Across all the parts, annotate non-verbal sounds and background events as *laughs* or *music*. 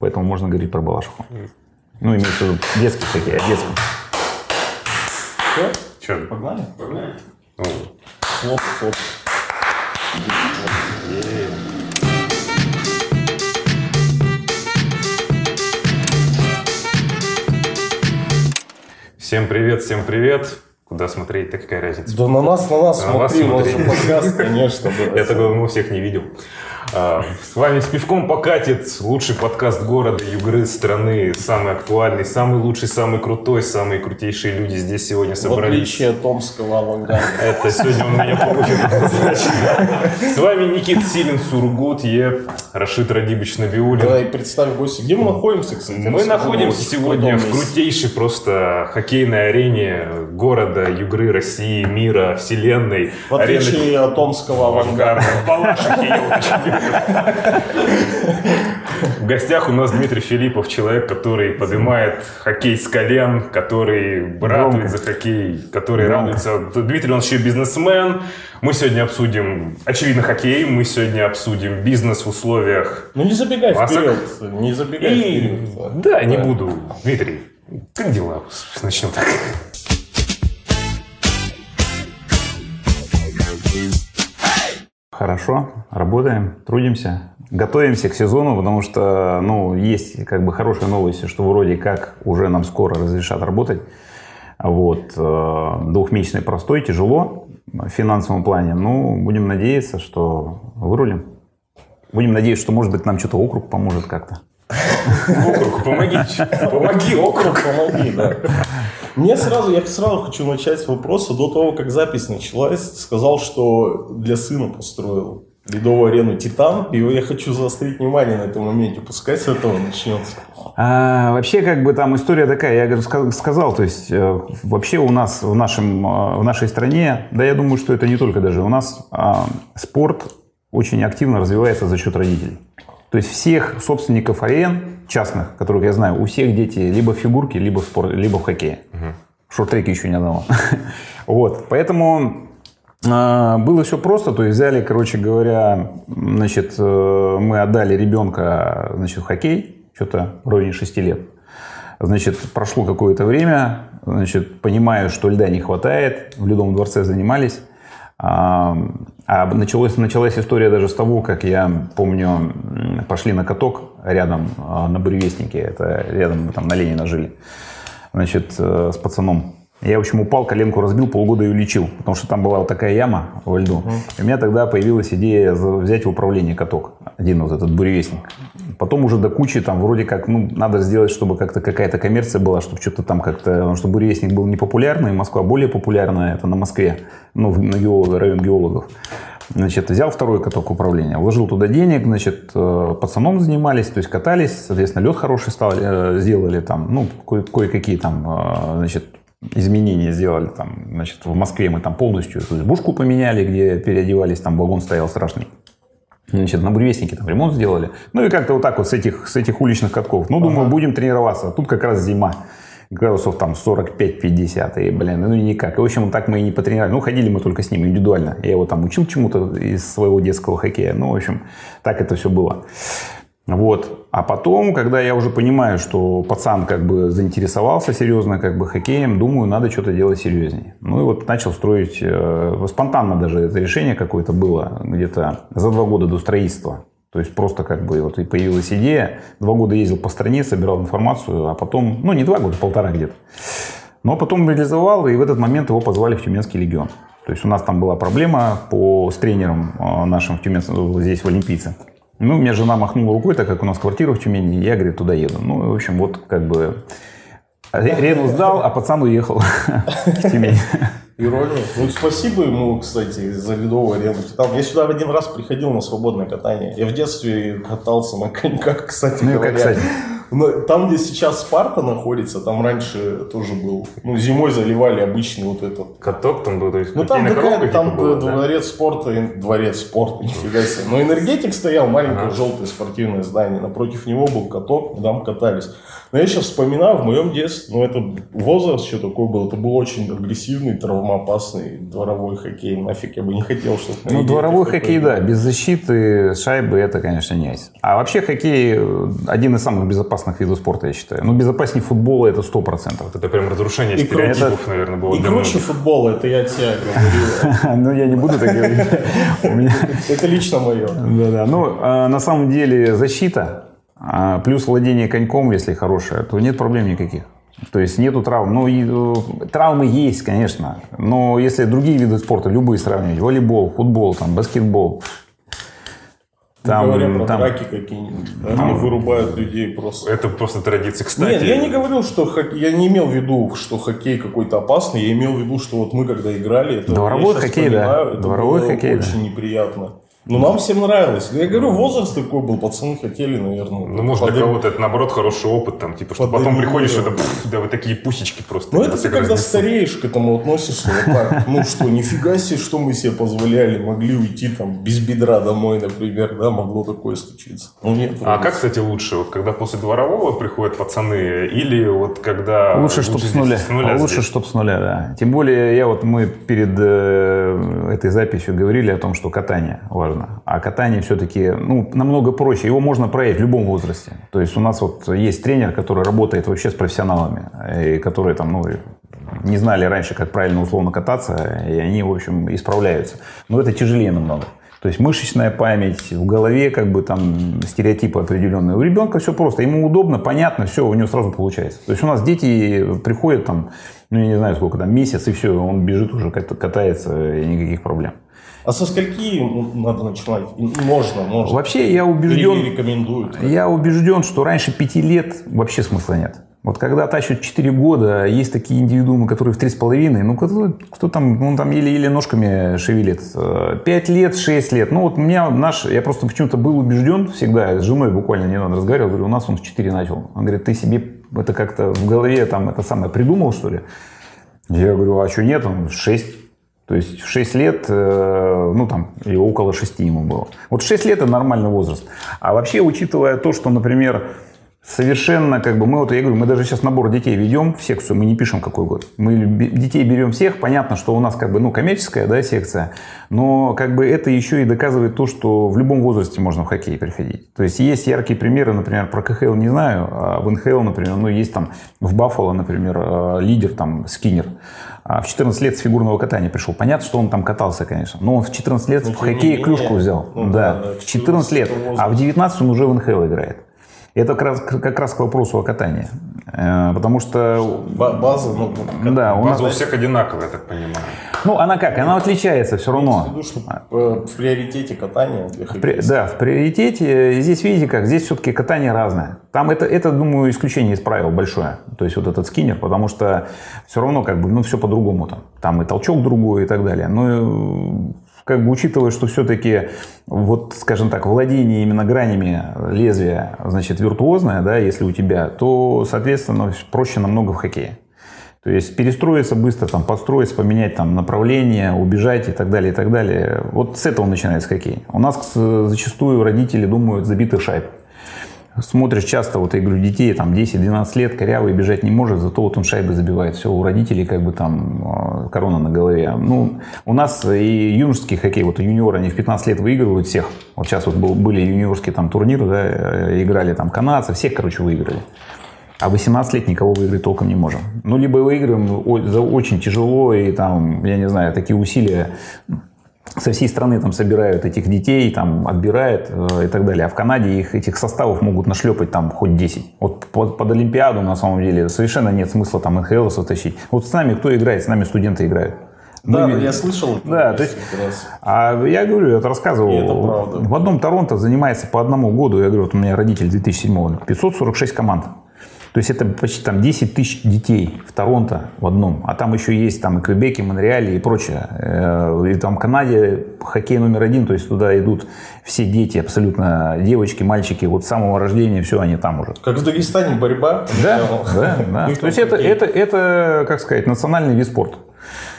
Поэтому можно говорить про Балашиху. Ну, имеется в виду детский хоккей, а детский. Все? Че? Погнали? Погнали. Ну, Хлоп, хлоп. Всем привет, всем привет. Куда смотреть, так какая разница? Да на нас, на нас На вас смотри, у нас смотри. подкаст, конечно. *laughs* Я такого мы всех не видел. А, С вами с пивком покатит лучший подкаст города, югры, страны, самый актуальный, самый лучший, самый крутой, самые крутейшие люди здесь сегодня В собрались. отличие от томского авангарда. Это сегодня он меня однозначно. С вами Никит Силин, Сургут, Е, Рашид Радибович Набиулин. Давай представь гости. Где мы находимся, кстати? Мы находимся сегодня в крутейшей просто хоккейной арене города, Югры, России, мира, вселенной. В отличие от томского авангарда. Уточню. В гостях у нас Дмитрий Филиппов, человек, который поднимает хоккей с колен, который радует за хоккей, который радуется. Дмитрий, он еще бизнесмен. Мы сегодня обсудим, очевидно, хоккей, мы сегодня обсудим бизнес в условиях Ну не забегай Масок. вперед. Не забегай и... вперед. Да, не буду. Дмитрий, как дела? Начнем так. Хорошо, работаем, трудимся, готовимся к сезону, потому что, ну, есть как бы хорошие новости, что вроде как уже нам скоро разрешат работать. Вот, э, двухмесячный простой, тяжело в финансовом плане, ну, будем надеяться, что вырулим. Будем надеяться, что, может быть, нам что-то округ поможет как-то. Округ, помоги. Помоги, округ. Помоги, да. Мне сразу, я сразу хочу начать с вопроса. До того, как запись началась, сказал, что для сына построил ледовую арену «Титан». И я хочу заострить внимание на этом моменте. Пускай с этого начнется. А, вообще, как бы там история такая, я сказал, то есть э, вообще у нас в, нашем, э, в нашей стране, да я думаю, что это не только даже, у нас а, спорт очень активно развивается за счет родителей. То есть всех собственников арен частных, которых я знаю, у всех дети либо в фигурке, либо в, спор- либо в хоккее. В шорт-треке еще не одного. *laughs* вот, поэтому а, было все просто, то есть взяли, короче говоря, значит, э, мы отдали ребенка, значит, в хоккей, что-то в районе 6 лет. Значит, прошло какое-то время, значит, понимаю, что льда не хватает, в Ледовом дворце занимались. А, началось, началась история даже с того, как я помню, пошли на каток рядом а, на Буревестнике, это рядом мы там на Ленина жили, значит, э, с пацаном. Я, в общем, упал, коленку разбил, полгода ее лечил, потому что там была вот такая яма во льду. И у меня тогда появилась идея взять в управление каток, один вот этот буревестник. Потом уже до кучи там вроде как, ну, надо сделать, чтобы как-то какая-то коммерция была, чтобы что-то там как-то, потому что буревестник был непопулярный, Москва более популярная, это на Москве, ну, на геолог- район геологов. Значит, взял второй каток управления, вложил туда денег, значит, э, пацаном занимались, то есть катались, соответственно, лед хороший стал, э, сделали там, ну, кое- кое-какие там, э, значит, изменения сделали там, значит, в Москве мы там полностью эту избушку поменяли, где переодевались, там вагон стоял страшный. Значит, на буревестнике там ремонт сделали. Ну и как-то вот так вот с этих, с этих уличных катков. Ну, думаю, будем тренироваться. А тут как раз зима. Градусов там 45-50. И, блин, ну и никак. И, в общем, так мы и не потренировали. Ну, ходили мы только с ним индивидуально. Я его там учил чему-то из своего детского хоккея. Ну, в общем, так это все было. Вот. А потом, когда я уже понимаю, что пацан как бы заинтересовался серьезно как бы хоккеем, думаю, надо что-то делать серьезнее. Ну и вот начал строить, э, спонтанно даже это решение какое-то было, где-то за два года до строительства. То есть просто как бы вот и появилась идея. Два года ездил по стране, собирал информацию, а потом, ну не два года, полтора где-то. Но потом реализовал, и в этот момент его позвали в Тюменский легион. То есть у нас там была проблема по, с тренером э, нашим в Тюменском, здесь в Олимпийце. Ну, у меня жена махнула рукой, так как у нас квартира в Тюмени, я, говорит, туда еду. Ну, в общем, вот как бы Рену сдал, а пацан уехал *laughs* в Тюмень. Ирония. Ну, спасибо ему, кстати, за ледовую арену «Титан». Я сюда один раз приходил на свободное катание. Я в детстве катался на коньках, кстати Ну, говоря. как, кстати, Но там, где сейчас Спарта находится, там раньше тоже был. Ну, зимой заливали обычный вот этот. Каток там был, то есть Ну, там, такая- там типа была, да? дворец спорта, дворец спорта, *laughs* нифига себе. Но энергетик стоял, маленькое желтое спортивное здание. Напротив него был каток, там катались. Но я сейчас вспоминаю, в моем детстве, ну, это возраст еще такой был. Это был очень агрессивный, травмоопасный дворовой хоккей. Нафиг я бы не хотел, чтобы... Ну, дворовой хоккей, да, без защиты, шайбы, это, конечно, не есть. А вообще хоккей э, один из самых безопасных видов спорта, я считаю. Ну, безопаснее футбола это 100%. Вот это прям разрушение И стереотипов, наверное, было И круче футбола, это я тебе говорю. *laughs* Ну, я не буду так говорить. *laughs* Это лично мое. Да-да. Ну, а, на самом деле защита, а, плюс владение коньком, если хорошее, то нет проблем никаких. То есть нету травм. Ну, и, э, травмы есть, конечно. Но если другие виды спорта, любые сравнивать, волейбол, футбол, там, баскетбол, Не говоря про там- драки какие-нибудь. да, Они вырубают людей просто. Это просто традиция. Кстати, Нет, я не говорил, что хок- я не имел в виду, что хоккей какой-то опасный. Я имел в виду, что вот мы когда играли, это Дворовой я хоккей, да. это Дворовой было хоккей, да. очень неприятно. Но нам всем нравилось. Я говорю, возраст такой был, пацаны хотели, наверное. Ну, может, для кого-то это, наоборот, хороший опыт, там, типа, что потом приходишь, да. это, да, вы такие пусечки просто. Ну, это ты когда разнесу. стареешь к этому относишься вот так. *laughs* Ну что, нифига себе, что мы себе позволяли. Могли уйти там без бедра домой, например, да, могло такое случиться. Ну нет. А как, кстати, лучше? Вот когда после дворового приходят пацаны, или вот когда... Лучше, чтобы с нуля. с нуля Лучше, чтобы с нуля, да. Тем более, я вот мы перед э, этой записью говорили о том, что катание важно. А катание все-таки ну, намного проще. Его можно проявить в любом возрасте. То есть у нас вот есть тренер, который работает вообще с профессионалами, и которые там, ну, не знали раньше, как правильно условно кататься, и они, в общем, исправляются. Но это тяжелее намного. То есть мышечная память, в голове как бы там стереотипы определенные. У ребенка все просто, ему удобно, понятно, все, у него сразу получается. То есть у нас дети приходят там, ну я не знаю сколько там, месяц, и все, он бежит уже, кат- катается, и никаких проблем. А со скольки надо начинать? Можно, можно. Вообще я Или убежден, рекомендуют. я убежден, что раньше пяти лет вообще смысла нет. Вот когда тащат 4 года, есть такие индивидуумы, которые в 3,5, ну кто, кто там, ну там еле-еле ножками шевелит. 5 лет, 6 лет. Ну вот у меня наш, я просто почему-то был убежден всегда, с женой буквально недавно разговаривал, говорю, у нас он в 4 начал. Он говорит, ты себе это как-то в голове там это самое придумал, что ли? Я говорю, а что нет? Он 6. То есть в 6 лет, э, ну там, или около 6 ему было. Вот 6 лет это нормальный возраст. А вообще, учитывая то, что, например, совершенно как бы мы вот я говорю мы даже сейчас набор детей ведем в секцию мы не пишем какой год мы детей берем всех понятно что у нас как бы ну коммерческая да секция но как бы это еще и доказывает то что в любом возрасте можно в хоккей приходить то есть есть яркие примеры например про КХЛ не знаю а в НХЛ например ну есть там в Баффало например э, лидер там Скиннер в 14 лет с фигурного катания пришел понятно что он там катался конечно но он в 14 лет Ну, в хоккее менее. клюшку взял Ну, да, да, в 14 лет а в 19 он уже в НХЛ играет это как раз, как раз к вопросу о катании. Э, Потому что, Ба- База, ну, да, у нас, База у всех одинаковая, я так понимаю. Ну, она как, она отличается все равно. виду, что э, в приоритете катания При- да, в приоритете. Здесь, видите как, здесь все-таки катание разное. Там это, это, думаю, исключение из правил большое. То есть вот этот скиннер, потому что все равно как бы, ну, все по-другому там. Там и толчок другой и так далее. Но как бы учитывая, что все-таки вот, скажем так, владение именно гранями лезвия, значит, виртуозное, да, если у тебя, то, соответственно, проще намного в хоккее. То есть перестроиться быстро, там, подстроиться, поменять там, направление, убежать и так далее, и так далее. Вот с этого начинается хоккей. У нас зачастую родители думают забитых шайб. Смотришь часто, вот я говорю, детей там 10-12 лет, корявый бежать не может, зато вот он шайбы забивает. Все, у родителей как бы там э, корона на голове. Ну, у нас и юношеский хоккей, вот юниоры, они в 15 лет выигрывают всех. Вот сейчас вот был- были юниорские там турниры, да, э, играли там канадцы, всех, короче, выиграли. А 18 лет никого выиграть толком не можем. Ну, либо выигрываем о- за очень тяжело, и там, я не знаю, такие усилия со всей страны там собирают этих детей, там отбирают э, и так далее. А в Канаде их этих составов могут нашлепать там хоть 10. Вот под, под Олимпиаду на самом деле совершенно нет смысла там НХЛ тащить. Вот с нами кто играет? С нами студенты играют. Да, Мы- я слышал. Да, то есть- а я говорю, я это рассказывал. И это правда. В одном Торонто занимается по одному году. Я говорю, вот у меня родитель 2007 546 команд. То есть это почти там 10 тысяч детей в Торонто в одном. А там еще есть там и Квебек, и Монреаль, и прочее. Э, и там в Канаде хоккей номер один, то есть туда идут все дети, абсолютно девочки, мальчики, вот с самого рождения, все, они там уже. Как в Дагестане борьба. Да, *laughs* да, да. То есть это, это, это, как сказать, национальный вид спорта.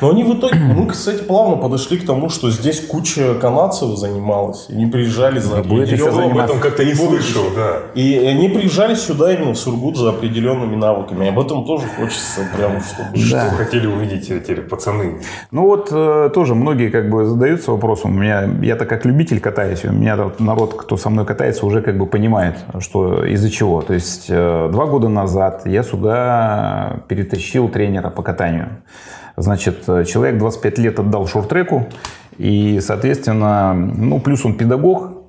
Но они в итоге, мы, кстати, плавно подошли к тому, что здесь куча канадцев занималась. И они приезжали за определенными... об этом как-то не слышал, да. И они приезжали сюда именно в Сургут за определенными навыками. Об этом тоже хочется прямо, чтобы... Да. Что хотели увидеть эти пацаны? Ну вот э, тоже многие как бы задаются вопросом. У меня, я-то как любитель катаюсь, у меня народ, кто со мной катается, уже как бы понимает, что из-за чего. То есть э, два года назад я сюда перетащил тренера по катанию. Значит, человек 25 лет отдал шорт-треку, и, соответственно, ну, плюс он педагог,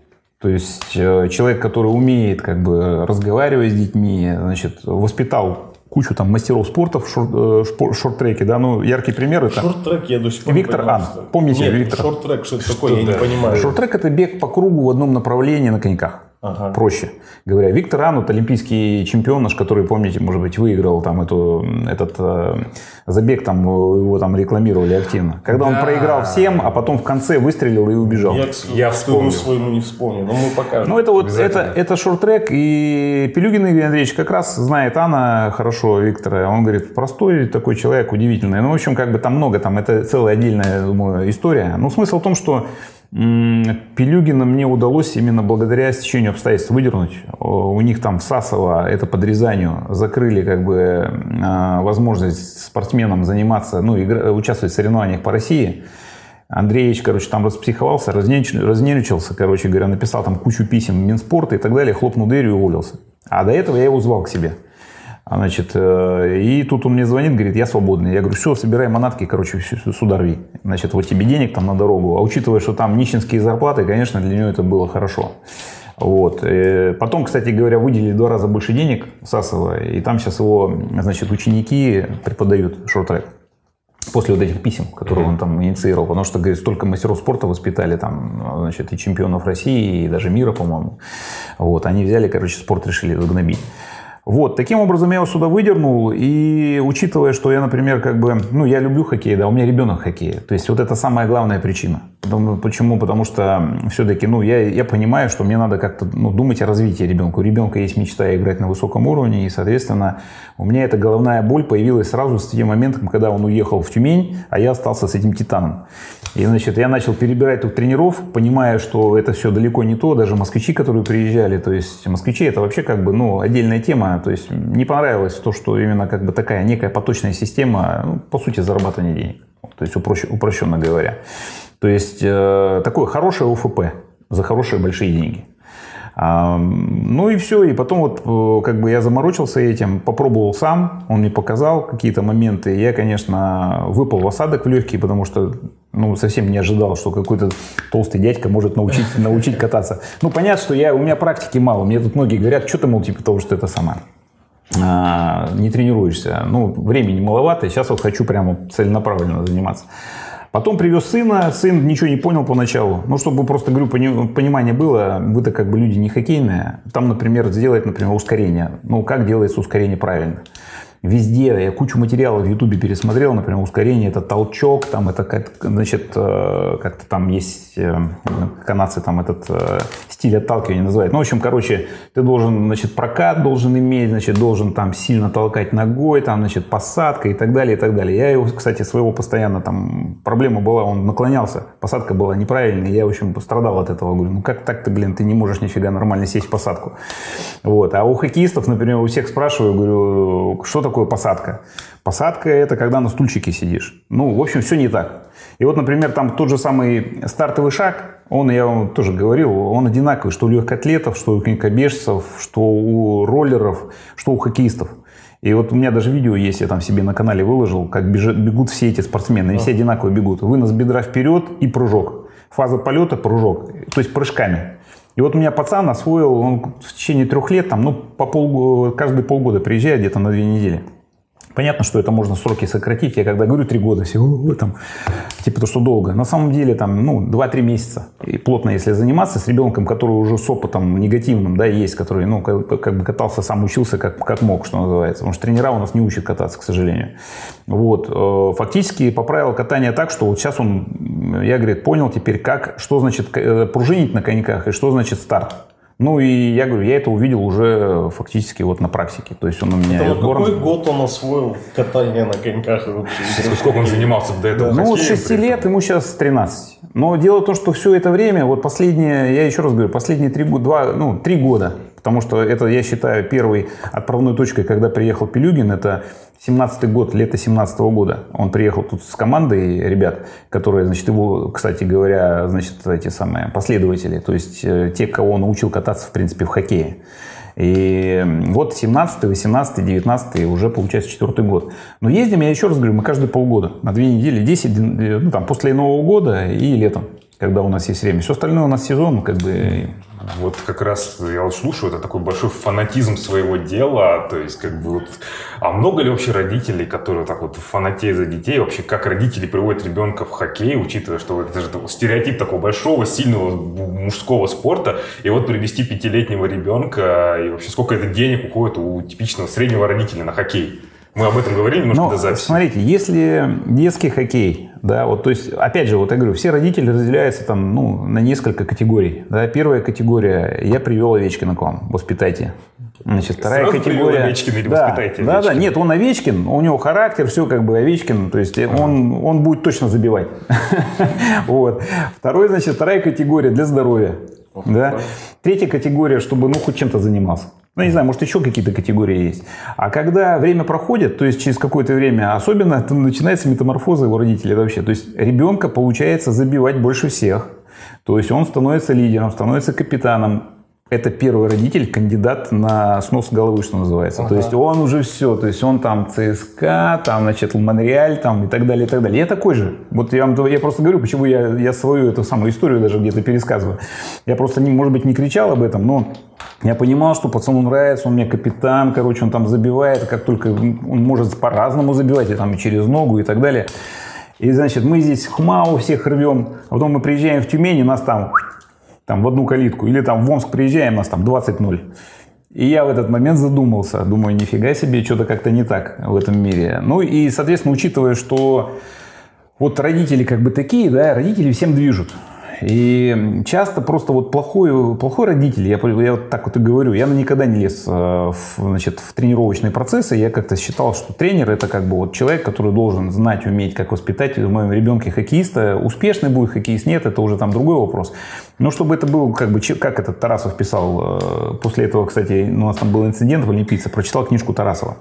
то есть э, человек, который умеет как бы разговаривать с детьми, значит, воспитал кучу там мастеров спорта в шорт, э, шорт-треке, да, ну, яркий пример это... Шорт-трек я до сих пор Виктор Ан, помните Нет, Виктор? шорт-трек, что это такое, я не понимаю. Шорт-трек это бег по кругу в одном направлении на коньках. Ага. Проще говоря. Виктор Анут, олимпийский чемпион наш, который, помните, может быть, выиграл там эту, этот э, забег, там его там рекламировали активно. Когда да. он проиграл всем, а потом в конце выстрелил и убежал. Я, я вспомнил. своему не вспомнил, но мы покажем. Ну, это вот, это, это шорт-трек, и Пелюгин Игорь Андреевич как раз знает Анна хорошо, Виктора. Он говорит, простой такой человек, удивительный. Ну, в общем, как бы там много, там это целая отдельная, думаю, история. Ну, смысл в том, что Пелюгина мне удалось именно благодаря стечению обстоятельств выдернуть. У них там в Сасово, это под Рязанью, закрыли как бы а, возможность спортсменам заниматься, ну, участвовать в соревнованиях по России. Андреевич, короче, там распсиховался, разнервничался, короче говоря, написал там кучу писем Минспорта и так далее, хлопнул дверью и уволился. А до этого я его звал к себе. А, значит, э, и тут он мне звонит, говорит, я свободный. Я говорю, все, собирай манатки, короче, сюда рви. Значит, вот тебе денег там на дорогу. А учитывая, что там нищенские зарплаты, конечно, для него это было хорошо. Вот. И потом, кстати говоря, выделили два раза больше денег Сасова, и там сейчас его, значит, ученики преподают шорт-трек после вот этих писем, которые он там инициировал, потому что, говорит, столько мастеров спорта воспитали там, значит, и чемпионов России, и даже мира, по-моему. Вот, они взяли, короче, спорт решили загнобить. Вот, таким образом я его сюда выдернул, и учитывая, что я, например, как бы, ну, я люблю хоккей, да, у меня ребенок хоккея, то есть вот это самая главная причина. Почему? Потому что все-таки, ну, я, я понимаю, что мне надо как-то ну, думать о развитии ребенка. У ребенка есть мечта играть на высоком уровне, и, соответственно, у меня эта головная боль появилась сразу с тем моментом, когда он уехал в Тюмень, а я остался с этим титаном. И, значит, я начал перебирать тут тренеров, понимая, что это все далеко не то, даже москвичи, которые приезжали, то есть москвичи это вообще как бы, ну, отдельная тема, то есть не понравилось то, что именно как бы такая некая поточная система, ну, по сути, зарабатывания денег, то есть упрощ, упрощенно говоря. То есть э, такое хорошее УФП за хорошие большие деньги. Ну и все, и потом вот э, как бы я заморочился этим, попробовал сам, он мне показал какие-то моменты. Я, конечно, выпал в осадок в легкие, потому что ну, совсем не ожидал, что какой-то толстый дядька может научить, *laughs* научить кататься. Ну, понятно, что я, у меня практики мало. Мне тут многие говорят, что ты, мол, типа того, что это сама а, не тренируешься. Ну, времени маловато, сейчас вот хочу прямо целенаправленно заниматься. Потом привез сына, сын ничего не понял поначалу. Ну, чтобы просто, говорю, понимание было, вы-то как бы люди не хоккейные. Там, например, сделать, например, ускорение. Ну, как делается ускорение правильно? Везде, я кучу материалов в Ютубе пересмотрел, например, ускорение, это толчок, там это значит, э, как-то там есть, э, канадцы там этот э, стиль отталкивания называют. Ну, в общем, короче, ты должен, значит, прокат должен иметь, значит, должен там сильно толкать ногой, там, значит, посадка и так далее, и так далее. Я его, кстати, своего постоянно там, проблема была, он наклонялся, посадка была неправильная, я, в общем, пострадал от этого. Говорю, ну как так ты, блин, ты не можешь нифига нормально сесть в посадку. Вот. А у хоккеистов, например, у всех спрашиваю, говорю, что такое посадка? Посадка – это когда на стульчике сидишь. Ну, в общем, все не так. И вот, например, там тот же самый стартовый шаг, он, я вам тоже говорил, он одинаковый, что у легкоатлетов, что у конькобежцев, что у роллеров, что у хоккеистов. И вот у меня даже видео есть, я там себе на канале выложил, как бежат, бегут все эти спортсмены, и все одинаково бегут. Вынос бедра вперед и прыжок. Фаза полета, прыжок. То есть прыжками. И вот у меня пацан освоил, он в течение трех лет, там, ну, по пол, каждые полгода приезжает где-то на две недели. Понятно, что это можно сроки сократить. Я когда говорю три года, все, О, там, типа то, что долго. На самом деле, там, ну, 2-3 месяца. И плотно, если заниматься с ребенком, который уже с опытом негативным, да, есть, который, ну, как, как бы катался, сам учился, как, как мог, что называется. Потому что тренера у нас не учат кататься, к сожалению. Вот. Э, фактически поправил катание так, что вот сейчас он, я, говорит, понял теперь, как, что значит э, пружинить на коньках и что значит старт. Ну и я говорю, я это увидел уже фактически вот на практике. То есть он у меня... Это вот какой год он освоил катание на коньках вообще? Сколько он занимался до этого? Ну, вот 6 лет, ему сейчас 13. Но дело в том, что все это время, вот последние, я еще раз говорю, последние 3 года, 2, ну, 3 года, потому что это, я считаю, первой отправной точкой, когда приехал Пелюгин, это 17 год, лето 17 -го года. Он приехал тут с командой ребят, которые, значит, его, кстати говоря, значит, эти самые последователи, то есть э, те, кого он научил кататься, в принципе, в хоккее. И вот 17, 18, 19 уже получается четвертый год. Но ездим, я еще раз говорю, мы каждые полгода, на две недели, 10, э, ну там после Нового года и летом, когда у нас есть время. Все остальное у нас сезон, как бы вот как раз я вот слушаю, это такой большой фанатизм своего дела, то есть как бы вот, а много ли вообще родителей, которые так вот фанатеют за детей, вообще как родители приводят ребенка в хоккей, учитывая, что это же стереотип такого большого, сильного мужского спорта, и вот привести пятилетнего ребенка, и вообще сколько это денег уходит у типичного среднего родителя на хоккей? Мы об этом говорили немножко Но, до записи. Смотрите, если детский хоккей, да, вот, то есть, опять же, вот я говорю, все родители разделяются там, ну, на несколько категорий. Да. Первая категория, я привел Овечкина к вам, воспитайте. Значит, вторая Сразу категория... Овечкин или да, воспитайте да, Овечкина. да, нет, он Овечкин, у него характер, все как бы Овечкин, то есть он, он будет точно забивать. *laughs* вот. Второй, значит, вторая категория для здоровья. Да? Третья категория, чтобы ну хоть чем-то занимался. Ну, не знаю, может, еще какие-то категории есть. А когда время проходит, то есть через какое-то время, особенно начинается метаморфоза его родителей вообще. То есть ребенка получается забивать больше всех. То есть он становится лидером, становится капитаном. Это первый родитель, кандидат на снос головы, что называется. То есть он уже все, то есть он там ЦСКА, там, значит, Монреаль, там и так далее, и так далее. Я такой же. Вот я, вам, я просто говорю, почему я, я свою эту самую историю даже где-то пересказываю. Я просто, не, может быть, не кричал об этом, но я понимал, что пацану нравится, он мне капитан, короче, он там забивает, как только он может по-разному забивать, и там и через ногу и так далее. И, значит, мы здесь хмау всех рвем, а потом мы приезжаем в Тюмень, и нас там, там в одну калитку, или там в Омск приезжаем, нас там 20-0. И я в этот момент задумался, думаю, нифига себе, что-то как-то не так в этом мире. Ну и, соответственно, учитывая, что вот родители как бы такие, да, родители всем движут. И часто просто вот плохой, плохой родитель, я, я вот так вот и говорю, я никогда не лез э, в, значит, в тренировочные процессы, я как-то считал, что тренер это как бы вот человек, который должен знать, уметь, как воспитать в моем ребенке хоккеиста. Успешный будет хоккеист, нет, это уже там другой вопрос. Но чтобы это был, как бы, как этот Тарасов писал, э, после этого, кстати, у нас там был инцидент в Олимпийце, прочитал книжку Тарасова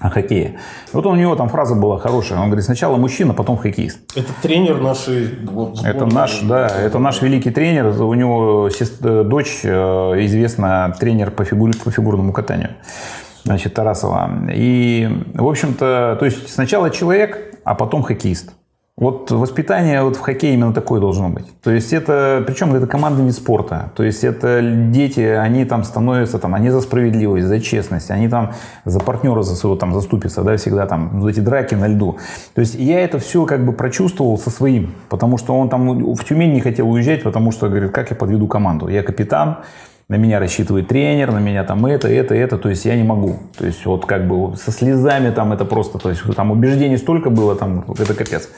о хоккее. Вот у него там фраза была хорошая. Он говорит, сначала мужчина, потом хоккеист. Это тренер нашей... Вот, это наш, да, это наш великий тренер. У него сестра, дочь э, известна тренер по, фигур, по фигурному катанию. Значит, Тарасова. И, в общем-то, то есть сначала человек, а потом хоккеист. Вот воспитание вот в хоккее именно такое должно быть. То есть это, причем это командный вид спорта. То есть это дети, они там становятся, там, они за справедливость, за честность, они там за партнера за своего там заступятся, да, всегда там, вот эти драки на льду. То есть я это все как бы прочувствовал со своим, потому что он там в Тюмень не хотел уезжать, потому что, говорит, как я подведу команду? Я капитан, на меня рассчитывает тренер, на меня там это, это, это, то есть я не могу. То есть вот как бы со слезами там это просто, то есть там убеждений столько было, там это капец.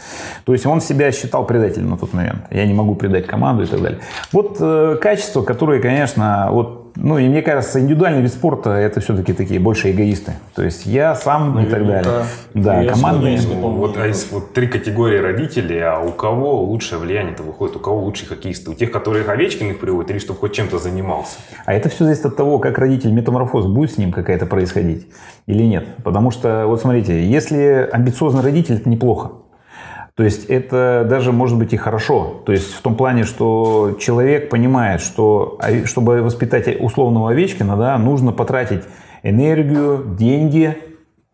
То есть он себя считал предателем на тот момент. Я не могу предать команду и так далее. Вот э, качества, которые, конечно, вот ну, и мне кажется, индивидуальный вид спорта это все-таки такие больше эгоисты. То есть я сам Наверняка. и так далее. Да, Я командные. Вот, а есть вот три категории родителей, а у кого лучшее влияние-то выходит, у кого лучшие хоккеисты? У тех, которые Овечкин их приводит, или чтобы хоть чем-то занимался? А это все зависит от того, как родитель метаморфоз будет с ним какая-то происходить или нет. Потому что, вот смотрите, если амбициозный родитель, это неплохо. То есть это даже может быть и хорошо. То есть в том плане, что человек понимает, что чтобы воспитать условного Овечкина, да, нужно потратить энергию, деньги,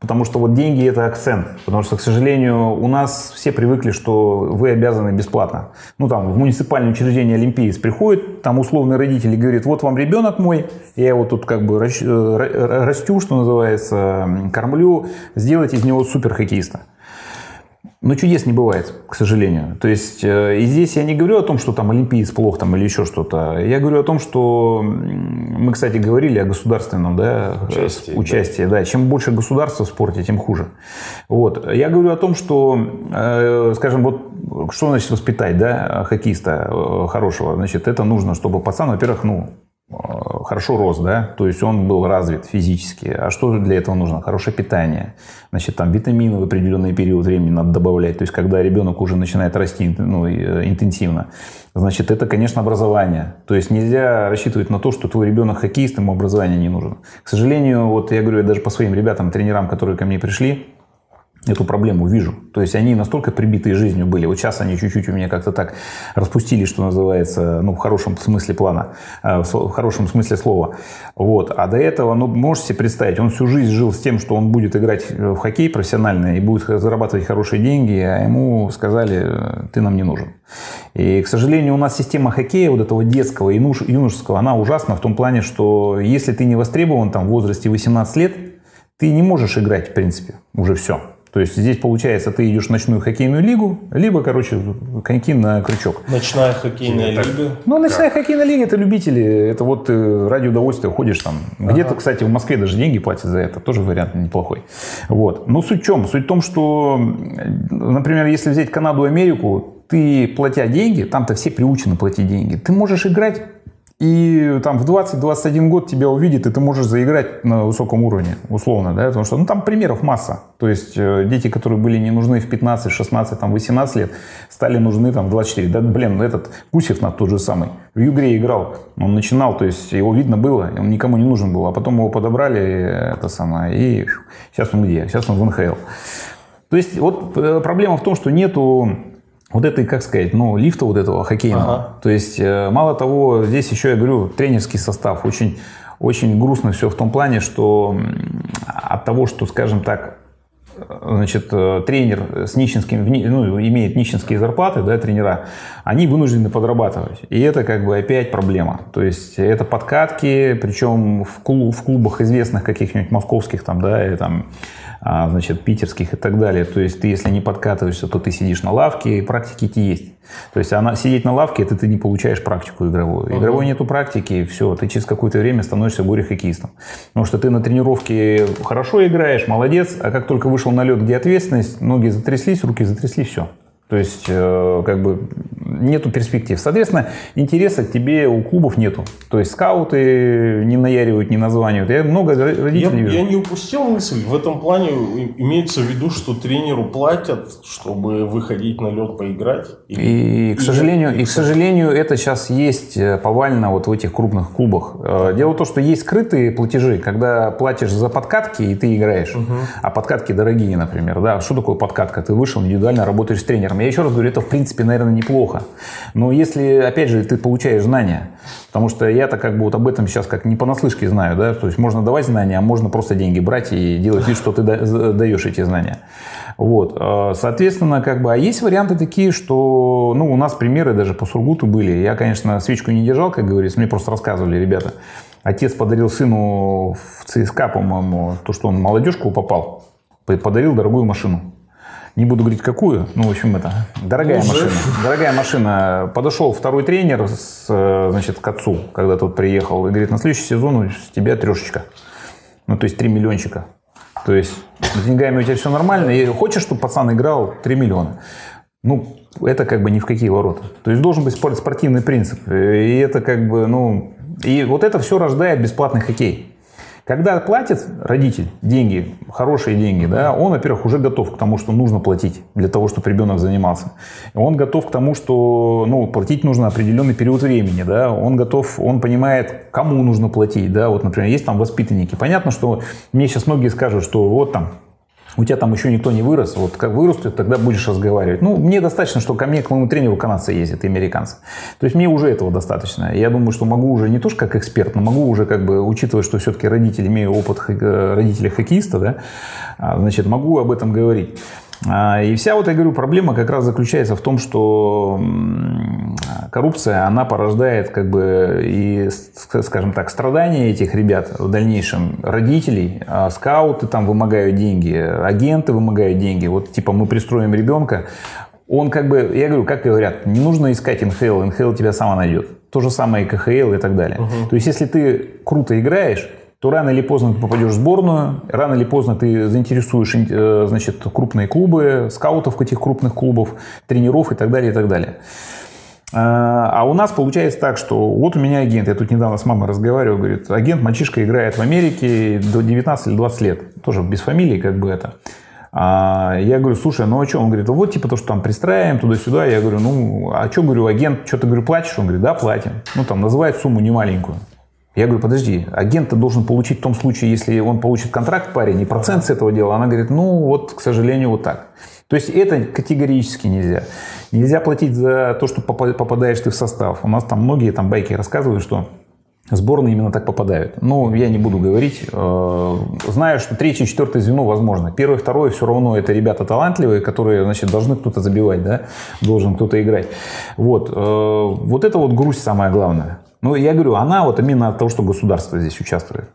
Потому что вот деньги это акцент. Потому что, к сожалению, у нас все привыкли, что вы обязаны бесплатно. Ну, там, в муниципальное учреждение Олимпиец приходит, там условный родитель говорит, вот вам ребенок мой, я его тут как бы э, растю, что называется, кормлю, сделайте из него суперхоккеиста. Но чудес не бывает, к сожалению. То есть, э, и здесь я не говорю о том, что там олимпиец плох там, или еще что-то. Я говорю о том, что мы, кстати, говорили о государственном да, участии. участии да. Да. Чем больше государства в спорте, тем хуже. Вот. Я говорю о том, что, э, скажем, вот что значит воспитать да, хоккеиста э, хорошего? Значит, это нужно, чтобы пацан, во-первых, ну, хорошо рос, да, то есть он был развит физически. А что для этого нужно? Хорошее питание. Значит, там витамины в определенный период времени надо добавлять. То есть, когда ребенок уже начинает расти ну, э, интенсивно. Значит, это, конечно, образование. То есть, нельзя рассчитывать на то, что твой ребенок хоккеист, ему образование не нужно. К сожалению, вот я говорю я даже по своим ребятам, тренерам, которые ко мне пришли, эту проблему вижу. То есть они настолько прибитые жизнью были. Вот сейчас они чуть-чуть у меня как-то так распустили, что называется, ну, в хорошем смысле плана, э, в хорошем смысле слова. Вот. А до этого, ну, можете себе представить, он всю жизнь жил с тем, что он будет играть в хоккей профессионально и будет зарабатывать хорошие деньги, а ему сказали, ты нам не нужен. И, к сожалению, у нас система хоккея, вот этого детского и юношеского, она ужасна в том плане, что если ты не востребован там в возрасте 18 лет, ты не можешь играть, в принципе, уже все. То есть здесь получается, ты идешь в ночную хоккейную лигу, либо, короче, коньки на крючок. Ночная хоккейная лига? Ну, ночная как? хоккейная лига это любители. Это вот э, ради удовольствия ходишь там. Ага. Где-то, кстати, в Москве даже деньги платят за это. Тоже вариант неплохой. Вот. Но суть в чем? Суть в том, что, например, если взять Канаду и Америку, ты, платя деньги, там-то все приучены платить деньги, ты можешь играть и там в 20-21 год тебя увидит, и ты можешь заиграть на высоком уровне, условно, да, потому что, ну, там примеров масса. То есть э, дети, которые были не нужны в 15, 16, там, 18 лет, стали нужны там в 24. Да, блин, этот Гусев на тот же самый. В Югре играл, он начинал, то есть его видно было, он никому не нужен был, а потом его подобрали, это самое, и сейчас он где? Сейчас он в НХЛ. То есть вот э, проблема в том, что нету вот этой, как сказать, ну, лифта вот этого хоккейного. Ага. То есть, э, мало того, здесь еще, я говорю, тренерский состав. Очень, очень грустно все в том плане, что от того, что, скажем так, значит, э, тренер с нищенским, ну, имеет нищенские зарплаты, да, тренера, они вынуждены подрабатывать. И это как бы опять проблема. То есть это подкатки, причем в, клуб, в клубах известных каких-нибудь московских там, да, и там а, значит, питерских и так далее. То есть ты, если не подкатываешься, то ты сидишь на лавке, и практики эти есть. То есть она, сидеть на лавке, это ты не получаешь практику игровую. Игровой нету практики, все, ты через какое-то время становишься горе-хоккеистом. Потому что ты на тренировке хорошо играешь, молодец, а как только вышел на лед, где ответственность, ноги затряслись, руки затряслись, все. То есть, э, как бы, нету перспектив. Соответственно, интереса к тебе у клубов нету. То есть, скауты не наяривают, не названивают. Я много родителей я, вижу. Я не упустил мысль. В этом плане имеется в виду, что тренеру платят, чтобы выходить на лед поиграть. И, и, и, к, сожалению, и, к сожалению, это сейчас есть э, повально вот в этих крупных клубах. Э, дело в том, что есть скрытые платежи, когда платишь за подкатки, и ты играешь. Угу. А подкатки дорогие, например. Да? Что такое подкатка? Ты вышел, индивидуально работаешь с тренером. Я еще раз говорю, это в принципе, наверное, неплохо. Но если, опять же, ты получаешь знания, потому что я-то как бы вот об этом сейчас как не понаслышке знаю, да, то есть можно давать знания, а можно просто деньги брать и делать вид, что ты даешь эти знания. Вот, а, соответственно, как бы, а есть варианты такие, что, ну, у нас примеры даже по Сургуту были. Я, конечно, свечку не держал, как говорится, мне просто рассказывали ребята. Отец подарил сыну в ЦСКА, по-моему, то, что он молодежку попал, подарил дорогую машину. Не буду говорить, какую. Ну, в общем, это дорогая Уже? машина. Дорогая машина. Подошел второй тренер с, значит, к отцу, когда тот приехал, и говорит, на следующий сезон с тебя трешечка. Ну, то есть 3 миллиончика. То есть с деньгами у тебя все нормально. И хочешь, чтобы пацан играл 3 миллиона. Ну, это как бы ни в какие ворота. То есть должен быть спортивный принцип. И это как бы, ну... И вот это все рождает бесплатный хоккей. Когда платит родитель деньги, хорошие деньги, да, он, во-первых, уже готов к тому, что нужно платить для того, чтобы ребенок занимался. Он готов к тому, что ну, платить нужно определенный период времени. Да, он готов, он понимает, кому нужно платить. Да, вот, например, есть там воспитанники. Понятно, что мне сейчас многие скажут, что вот там у тебя там еще никто не вырос, вот как вырастет, тогда будешь разговаривать. Ну, мне достаточно, что ко мне, к моему тренеру канадцы ездят и американцы. То есть мне уже этого достаточно. Я думаю, что могу уже не то, что как эксперт, но могу уже как бы, учитывая, что все-таки родители, имею опыт э, родителей хоккеиста, да, а, значит, могу об этом говорить. А, и вся вот, я говорю, проблема как раз заключается в том, что коррупция, она порождает как бы и, скажем так, страдания этих ребят в дальнейшем, родителей, а скауты там вымогают деньги, агенты вымогают деньги. Вот типа мы пристроим ребенка, он как бы, я говорю, как говорят, не нужно искать НХЛ, НХЛ тебя сама найдет. То же самое и КХЛ и так далее. Угу. То есть, если ты круто играешь, то рано или поздно ты попадешь в сборную, рано или поздно ты заинтересуешь э, значит, крупные клубы, скаутов этих крупных клубов, тренеров и так далее, и так далее. А, а у нас получается так, что вот у меня агент, я тут недавно с мамой разговаривал, говорит, агент, мальчишка играет в Америке до 19 или 20 лет, тоже без фамилии как бы это. А я говорю, слушай, ну а что? Он говорит, вот типа то, что там пристраиваем туда-сюда. Я говорю, ну а что, говорю, агент, что ты, говорю, платишь? Он говорит, да, платим. Ну там называет сумму немаленькую. Я говорю, подожди, агент должен получить в том случае, если он получит контракт парень и процент с этого дела. Она говорит, ну вот, к сожалению, вот так. То есть это категорически нельзя. Нельзя платить за то, что попадаешь ты в состав. У нас там многие там байки рассказывают, что сборные именно так попадают. Ну, я не буду говорить. Э, знаю, что третье и четвертое звено возможно. Первое, второе все равно это ребята талантливые, которые, значит, должны кто-то забивать, да, должен кто-то играть. Вот. Э, вот это вот грусть самая главная. Ну, я говорю, она вот именно от того, что государство здесь участвует.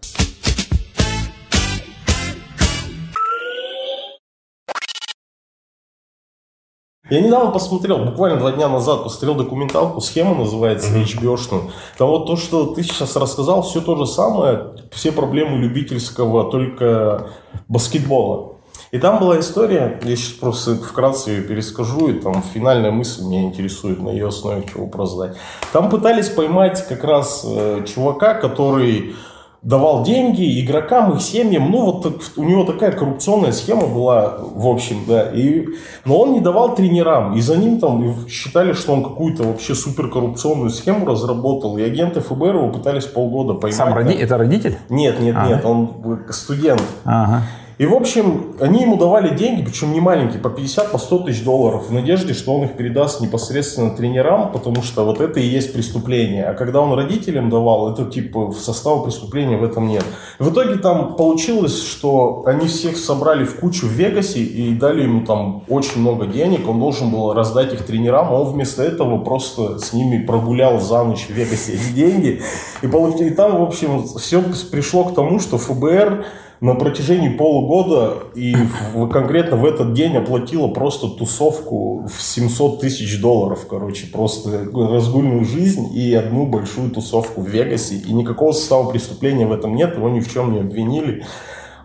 Я недавно посмотрел, буквально два дня назад посмотрел документалку, схема называется, HBO-шную. Там вот то, что ты сейчас рассказал, все то же самое, все проблемы любительского, только баскетбола. И там была история, я сейчас просто вкратце ее перескажу, и там финальная мысль меня интересует, на ее основе чего вопрос задать. Там пытались поймать как раз э, чувака, который давал деньги игрокам, их семьям. Ну, вот у него такая коррупционная схема была, в общем, да. И, но он не давал тренерам. И за ним там считали, что он какую-то вообще суперкоррупционную схему разработал. И агенты ФБР его пытались полгода поймать. Сам роди... Это родитель? Нет, нет, ага. нет, он студент. Ага. И, в общем, они ему давали деньги, причем не маленькие, по 50, по 100 тысяч долларов, в надежде, что он их передаст непосредственно тренерам, потому что вот это и есть преступление. А когда он родителям давал, это типа в состава преступления в этом нет. В итоге там получилось, что они всех собрали в кучу в Вегасе и дали ему там очень много денег, он должен был раздать их тренерам, а он вместо этого просто с ними прогулял за ночь в Вегасе эти деньги. И, и там, в общем, все пришло к тому, что ФБР на протяжении полугода и в, конкретно в этот день оплатила просто тусовку в 700 тысяч долларов, короче, просто разгульную жизнь и одну большую тусовку в Вегасе. И никакого состава преступления в этом нет, его ни в чем не обвинили.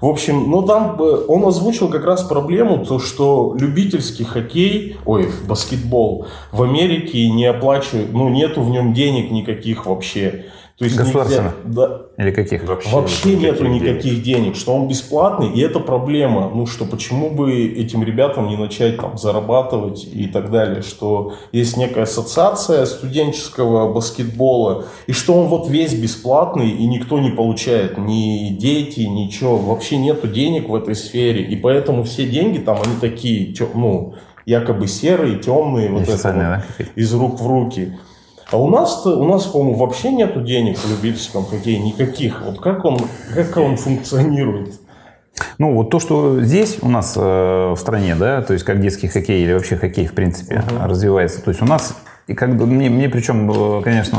В общем, ну там он озвучил как раз проблему, то что любительский хоккей, ой, баскетбол в Америке не оплачивают, ну нету в нем денег никаких вообще. То есть Государственно? Нельзя, да, Или каких? Вообще, Вообще нету никаких денег. денег, что он бесплатный, и это проблема. Ну что, почему бы этим ребятам не начать там зарабатывать и так далее, что есть некая ассоциация студенческого баскетбола, и что он вот весь бесплатный, и никто не получает, ни дети, ничего, вообще нету денег в этой сфере, и поэтому все деньги там, они такие, ну, якобы серые, темные, вот это вот, да? из рук в руки. А у нас, у нас, по-моему, вообще нету денег в любительском хоккее, никаких. Вот как он, как он функционирует? Ну, вот то, что здесь у нас э, в стране, да, то есть как детский хоккей или вообще хоккей, в принципе, uh-huh. развивается. То есть у нас, и как бы мне, мне причем, э, конечно,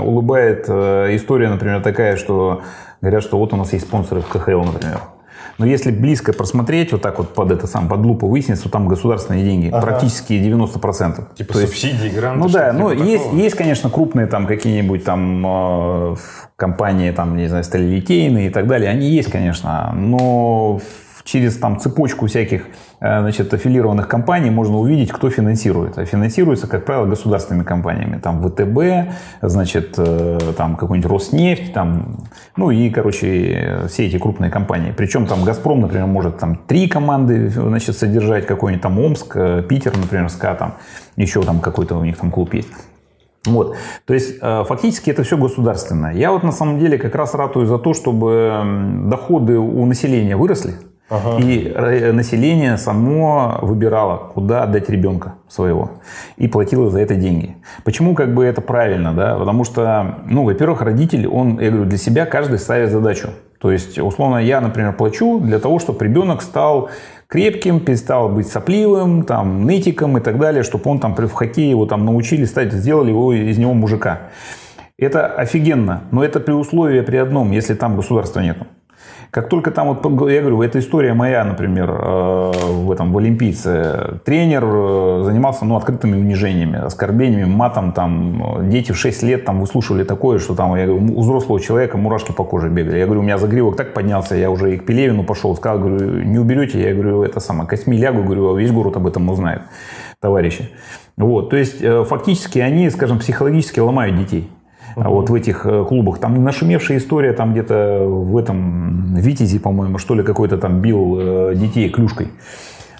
улыбает э, история, например, такая, что говорят, что вот у нас есть спонсоры в КХЛ, например. Но если близко просмотреть, вот так вот под это сам, под лупу выяснится, что там государственные деньги, ага. практически 90%. Типа То субсидии, есть, гранты? Ну да, ну есть, есть, конечно, крупные там какие-нибудь там э, компании, там, не знаю, сталелитейные и так далее, они есть, конечно, но через там цепочку всяких Э, значит, аффилированных компаний можно увидеть, кто финансирует. А финансируется, как правило, государственными компаниями. Там ВТБ, значит, э, там какой-нибудь Роснефть, там, ну и, короче, все эти крупные компании. Причем там Газпром, например, может там три команды, значит, содержать, какой-нибудь там Омск, э, Питер, например, СКА, там, еще там какой-то у них там клуб есть. Вот. То есть фактически это все государственное. Я вот на самом деле как раз ратую за то, чтобы доходы у населения выросли, Ага. И э, население само выбирало, куда отдать ребенка своего. И платило за это деньги. Почему как бы это правильно? Да? Потому что, ну, во-первых, родитель, он, я говорю, для себя каждый ставит задачу. То есть, условно, я, например, плачу для того, чтобы ребенок стал крепким, перестал быть сопливым, там, нытиком и так далее, чтобы он там в хоккее его там научили стать, сделали его из него мужика. Это офигенно, но это при условии при одном, если там государства нету. Как только там, вот, я говорю, эта история моя, например, э, в этом, в Олимпийце, тренер э, занимался, ну, открытыми унижениями, оскорблениями, матом, там, дети в 6 лет там выслушивали такое, что там, я говорю, у взрослого человека мурашки по коже бегали. Я говорю, у меня загривок так поднялся, я уже и к Пелевину пошел, сказал, говорю, не уберете, я говорю, это самое, костьми лягу, говорю, а весь город об этом узнает, товарищи. Вот, то есть, э, фактически они, скажем, психологически ломают детей uh-huh. вот в этих э, клубах. Там нашумевшая история, там где-то в этом Витязе, по-моему, что ли, какой-то там бил э, детей клюшкой.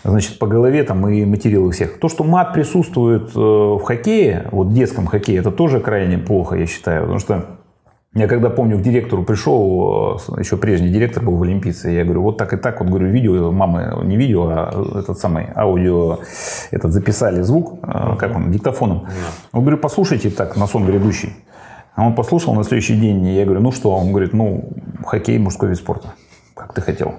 Значит, по голове там и материл их всех. То, что мат присутствует э, в хоккее, вот в детском хоккее, это тоже крайне плохо, я считаю. Потому что я когда помню, к директору пришел, еще прежний директор был в Олимпийце, я говорю, вот так и так, вот говорю, видео, мамы, не видео, а этот самый аудио, этот записали звук, как он, диктофоном. Он говорю, послушайте так на сон грядущий. А он послушал на следующий день, и я говорю, ну что? Он говорит, ну, хоккей мужской вид спорта, как ты хотел.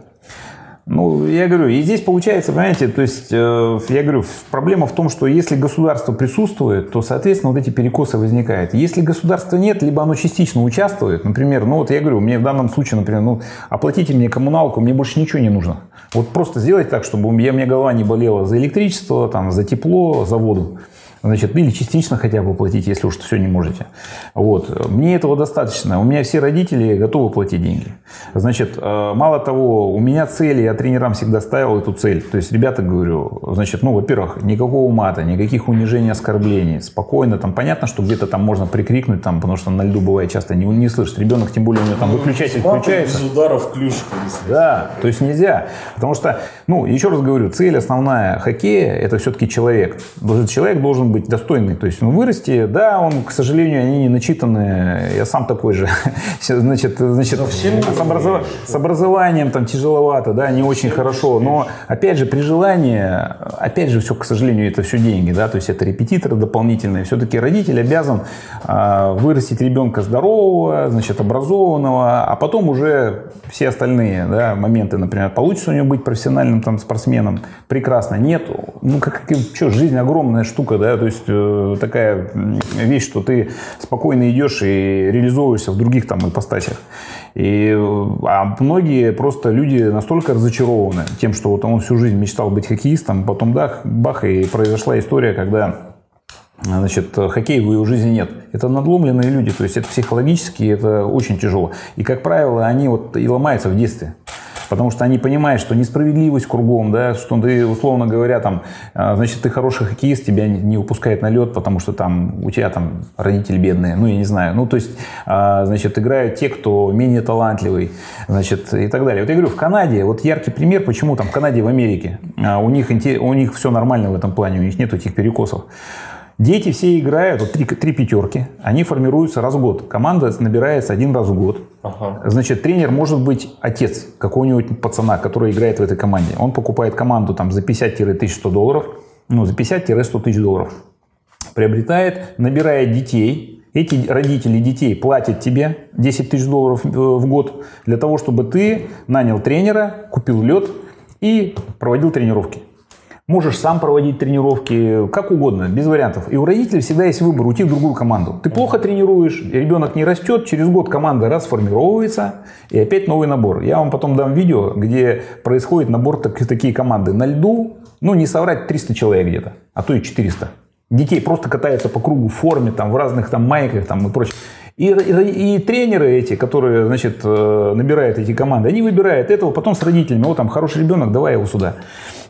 Ну, я говорю, и здесь получается, понимаете, то есть, э, я говорю, проблема в том, что если государство присутствует, то, соответственно, вот эти перекосы возникают. Если государства нет, либо оно частично участвует, например, ну вот я говорю, мне в данном случае, например, ну, оплатите мне коммуналку, мне больше ничего не нужно. Вот просто сделать так, чтобы меня, у меня голова не болела за электричество, там, за тепло, за воду. Значит, или частично хотя бы платить, если уж все не можете. Вот. Мне этого достаточно. У меня все родители готовы платить деньги. Значит, э, мало того, у меня цели, я тренерам всегда ставил эту цель. То есть, ребята, говорю, значит, ну, во-первых, никакого мата, никаких унижений, оскорблений. Спокойно, там, понятно, что где-то там можно прикрикнуть, там, потому что на льду бывает часто не, не слышит. Ребенок, тем более, у него там ну, выключатель включается. без ударов клюшкой. Да, то есть нельзя. Потому что, ну, еще раз говорю, цель основная хоккея – это все-таки человек. Человек должен быть достойный. То есть он вырасти, да, он, к сожалению, они не начитанные. Я сам такой же. *laughs* Значит, значит с, образов... с образованием там тяжеловато, да, не очень хорошо. Но, опять же, при желании, опять же, все, к сожалению, это все деньги, да, то есть это репетиторы дополнительные. Все-таки родитель обязан э, вырастить ребенка здорового, значит, образованного, а потом уже все остальные да, моменты, например, получится у него быть профессиональным там, спортсменом, прекрасно. Нет, ну, как, что, жизнь огромная штука, да, то есть э, такая вещь, что ты спокойно идешь и реализовываешься в других там ипостасях. И, а многие просто люди настолько разочарованы тем, что вот он всю жизнь мечтал быть хоккеистом, потом да, бах, и произошла история, когда Значит, хоккей в его жизни нет. Это надломленные люди, то есть это психологически, это очень тяжело. И, как правило, они вот и ломаются в детстве. Потому что они понимают, что несправедливость кругом, да, что ты, условно говоря, там, а, значит, ты хороший хоккеист, тебя не выпускают на лед, потому что там у тебя там родители бедные, ну, я не знаю. Ну, то есть, а, значит, играют те, кто менее талантливый, значит, и так далее. Вот я говорю, в Канаде, вот яркий пример, почему там в Канаде, в Америке, а, у них, у них все нормально в этом плане, у них нет этих перекосов. Дети все играют, вот три, три пятерки, они формируются раз в год. Команда набирается один раз в год. Ага. Значит, тренер может быть отец какого-нибудь пацана, который играет в этой команде. Он покупает команду там за 50-1100 долларов, ну, за 50-100 тысяч долларов. Приобретает, набирает детей, эти родители детей платят тебе 10 тысяч долларов э, в год для того, чтобы ты нанял тренера, купил лед и проводил тренировки. Можешь сам проводить тренировки, как угодно, без вариантов. И у родителей всегда есть выбор уйти в другую команду. Ты плохо тренируешь, ребенок не растет, через год команда расформировывается, и опять новый набор. Я вам потом дам видео, где происходит набор так, такие команды. На льду, ну не соврать, 300 человек где-то, а то и 400. Детей просто катаются по кругу в форме, там, в разных там майках там, и прочее. И, и, и тренеры эти, которые, значит, э, набирают эти команды, они выбирают этого потом с родителями. Вот там хороший ребенок, давай его сюда.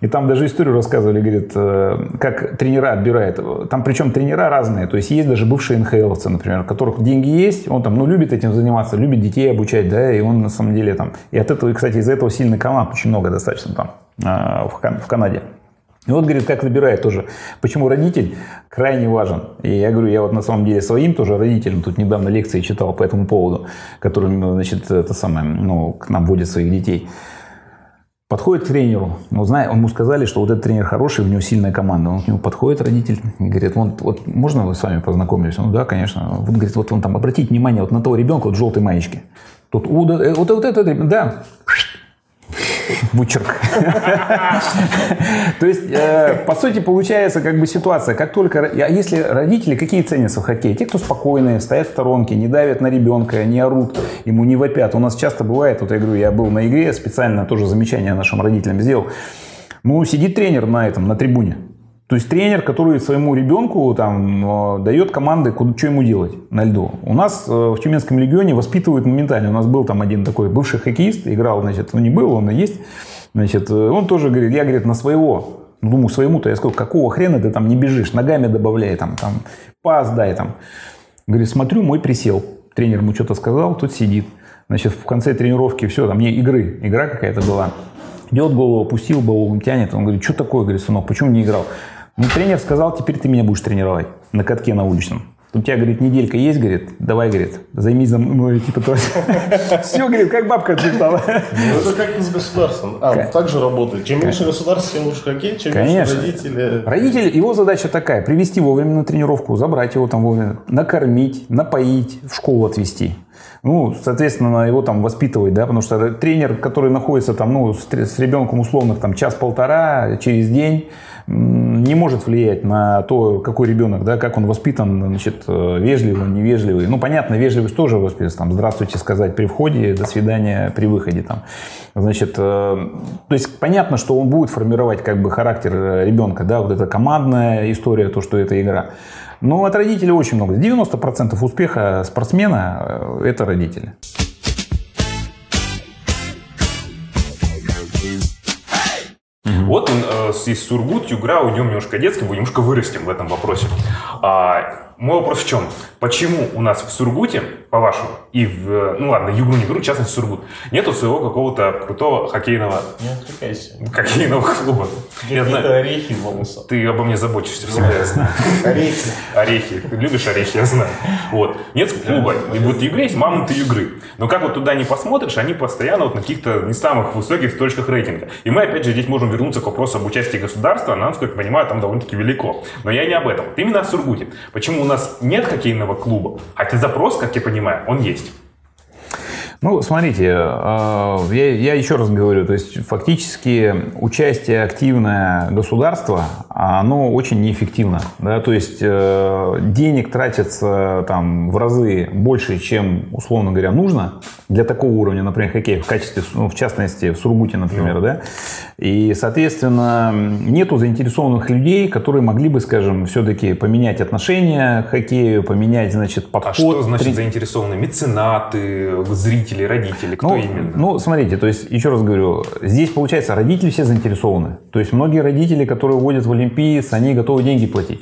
И там даже историю рассказывали, говорит, э, как тренера отбирают. Там причем тренера разные. То есть есть даже бывшие НХЛовцы, например, у которых деньги есть, он там, ну, любит этим заниматься, любит детей обучать, да, и он на самом деле там... И от этого, кстати, из-за этого сильный команд очень много достаточно там э, в Канаде. И вот, говорит, как выбирает тоже. Почему родитель крайне важен. И я говорю, я вот на самом деле своим тоже родителям тут недавно лекции читал по этому поводу, которым, значит, это самое, ну, к нам водят своих детей. Подходит к тренеру. Ну, знаю, ему сказали, что вот этот тренер хороший, у него сильная команда. Он к нему подходит, родитель, и говорит, вот, вот можно с вами познакомлюсь? Ну да, конечно. Вот, говорит, вот он там, обратите внимание вот на того ребенка вот в желтой маечке. Тут, у, да, вот, вот этот, да, вычерк. То есть, э, по сути, получается как бы ситуация, как только... А если родители какие ценятся в хоккее? Те, кто спокойные, стоят в сторонке, не давят на ребенка, не орут, ему не вопят. У нас часто бывает, вот я говорю, я был на игре, специально тоже замечание нашим родителям сделал. Ну, сидит тренер на этом, на трибуне. То есть тренер, который своему ребенку там, э, дает команды, что ему делать на льду. У нас э, в Тюменском легионе воспитывают моментально. У нас был там один такой бывший хоккеист, играл, значит, ну не был, он и есть. Значит, э, он тоже говорит, я, говорит, на своего, ну, думаю, своему-то я сказал, какого хрена ты там не бежишь, ногами добавляй, там, там, пас дай, там. Говорит, смотрю, мой присел. Тренер ему что-то сказал, тут сидит. Значит, в конце тренировки все, там не игры, игра какая-то была. Идет голову, опустил, голову тянет. Он говорит, что такое, говорит, сынок, почему не играл? Ну, тренер сказал, теперь ты меня будешь тренировать на катке на уличном. У тебя, говорит, неделька есть, говорит, давай, говорит, займись за мной, типа, то *laughs* Все, говорит, как бабка отчитала. Ну, это как с государством. А, так же работает. Чем меньше государство, тем лучше хоккей, чем меньше родители. Родитель, его задача такая, привести вовремя на тренировку, забрать его там вовремя, накормить, напоить, в школу отвезти. Ну, соответственно, его там воспитывать, да, потому что тренер, который находится там, ну, с, с ребенком условных там час-полтора через день, не может влиять на то, какой ребенок, да, как он воспитан, значит, э, вежливый, невежливый. Ну, понятно, вежливость тоже воспитывается, там, здравствуйте сказать при входе, до свидания при выходе, там. Значит, э, то есть понятно, что он будет формировать как бы характер э, ребенка, да, вот эта командная история, то, что это игра. Но от родителей очень много. 90% успеха спортсмена – это родители. Вот он э, из Сургут, Югра, у него немножко детский, мы немножко вырастем в этом вопросе. А, мой вопрос в чем? Почему у нас в Сургуте, по-вашему, и в, ну ладно, Югру не беру, в частности Сургут, нету своего какого-то крутого хоккейного, Не хоккейного клуба? Я знаю. орехи волоса. Ты обо мне заботишься всегда, я знаю. Орехи. Орехи. Ты любишь орехи, я знаю. Вот. Нет клуба. И вот в Югре есть мамонты Югры. Но как вот туда не посмотришь, они постоянно вот на каких-то не самых высоких точках рейтинга. И мы, опять же, здесь можем вернуться к вопросу об участии государства. Она, насколько я понимаю, там довольно-таки велико. Но я не об этом. Именно о Сургуте. Почему нас нет хоккейного клуба, хотя запрос, как я понимаю, он есть. Ну, смотрите, э, я, я еще раз говорю, то есть фактически участие активное государства, оно очень неэффективно. Да? То есть э, денег тратится там в разы больше, чем, условно говоря, нужно для такого уровня, например, хоккея, в качестве, ну, в частности, в Сургуте, например, ну. да. И, соответственно, нету заинтересованных людей, которые могли бы, скажем, все-таки поменять отношения к хоккею, поменять, значит, подход. А что значит заинтересованные? Меценаты, зрители? родители, кто ну, именно? Ну, смотрите, то есть, еще раз говорю, здесь, получается, родители все заинтересованы. То есть, многие родители, которые вводят в Олимпийц, они готовы деньги платить.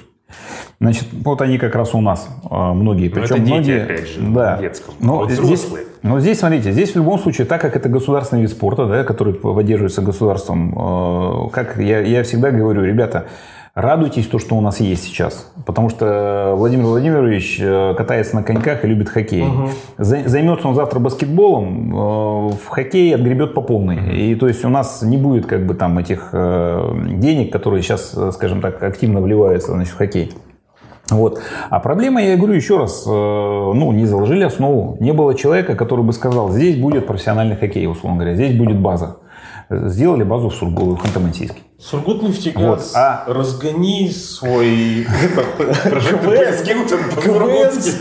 Значит, вот они как раз у нас а, многие. Но Причем это дети, многие, опять же, да. детском. Но вот здесь, но здесь, смотрите, здесь в любом случае, так как это государственный вид спорта, да, который поддерживается государством, э, как я, я всегда говорю, ребята, Радуйтесь то, что у нас есть сейчас. Потому что Владимир Владимирович э, катается на коньках и любит хоккей. Угу. Займется он завтра баскетболом, э, в хоккей отгребет по полной. И то есть у нас не будет как бы там этих э, денег, которые сейчас, скажем так, активно вливаются значит, в хоккей. Вот. А проблема, я говорю еще раз, ну, не заложили основу. Не было человека, который бы сказал, здесь будет профессиональный хоккей, условно говоря, здесь будет база сделали базу в Сургуту, в Ханты-Мансийске. Сургут нефтегаз, вот. а... разгони свой *laughs*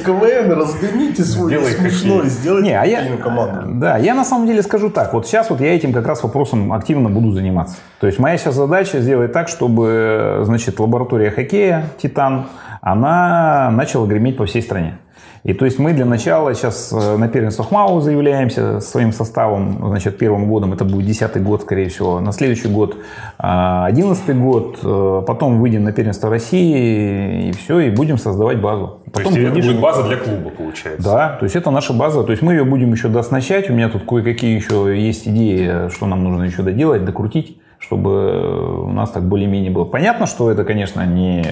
КВН, разгоните свой смешной, сделайте а я, команду. Да, я на самом деле скажу так, вот сейчас вот я этим как раз вопросом активно буду заниматься. То есть моя сейчас задача сделать так, чтобы, значит, лаборатория хоккея «Титан», она начала греметь по всей стране. И то есть мы для начала сейчас э, на первенство ХМАУ заявляемся своим составом, значит, первым годом, это будет десятый год, скорее всего, на следующий год а, одиннадцатый год, э, потом выйдем на первенство России, и все, и будем создавать базу. Потом, то есть это будет база для клуба, получается? Да, то есть это наша база, то есть мы ее будем еще дооснащать, у меня тут кое-какие еще есть идеи, что нам нужно еще доделать, докрутить чтобы у нас так более-менее было. Понятно, что это, конечно, не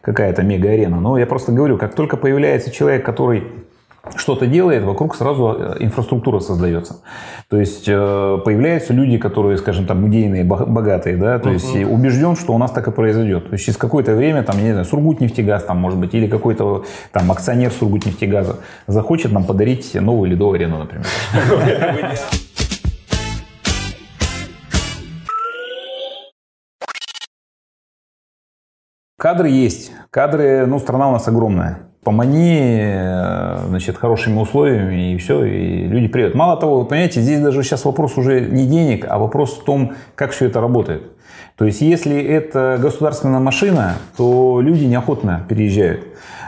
какая-то мега-арена, но я просто говорю, как только появляется человек, который что-то делает, вокруг сразу э, инфраструктура создается. То есть э, появляются люди, которые, скажем, там, идейные, богатые, да, то есть uh-huh. убежден, что у нас так и произойдет. То есть через какое-то время, там, я не знаю, Сургутнефтегаз, там, может быть, или какой-то там акционер Сургутнефтегаза захочет нам подарить новую ледовую арену, например. *laughs* Кадры есть. Кадры, ну, страна у нас огромная помани, э, значит, хорошими условиями, и все, и люди приедут. Мало того, вы понимаете, здесь даже сейчас вопрос уже не денег, а вопрос в том, как все это работает. То есть, если это государственная машина, то люди неохотно переезжают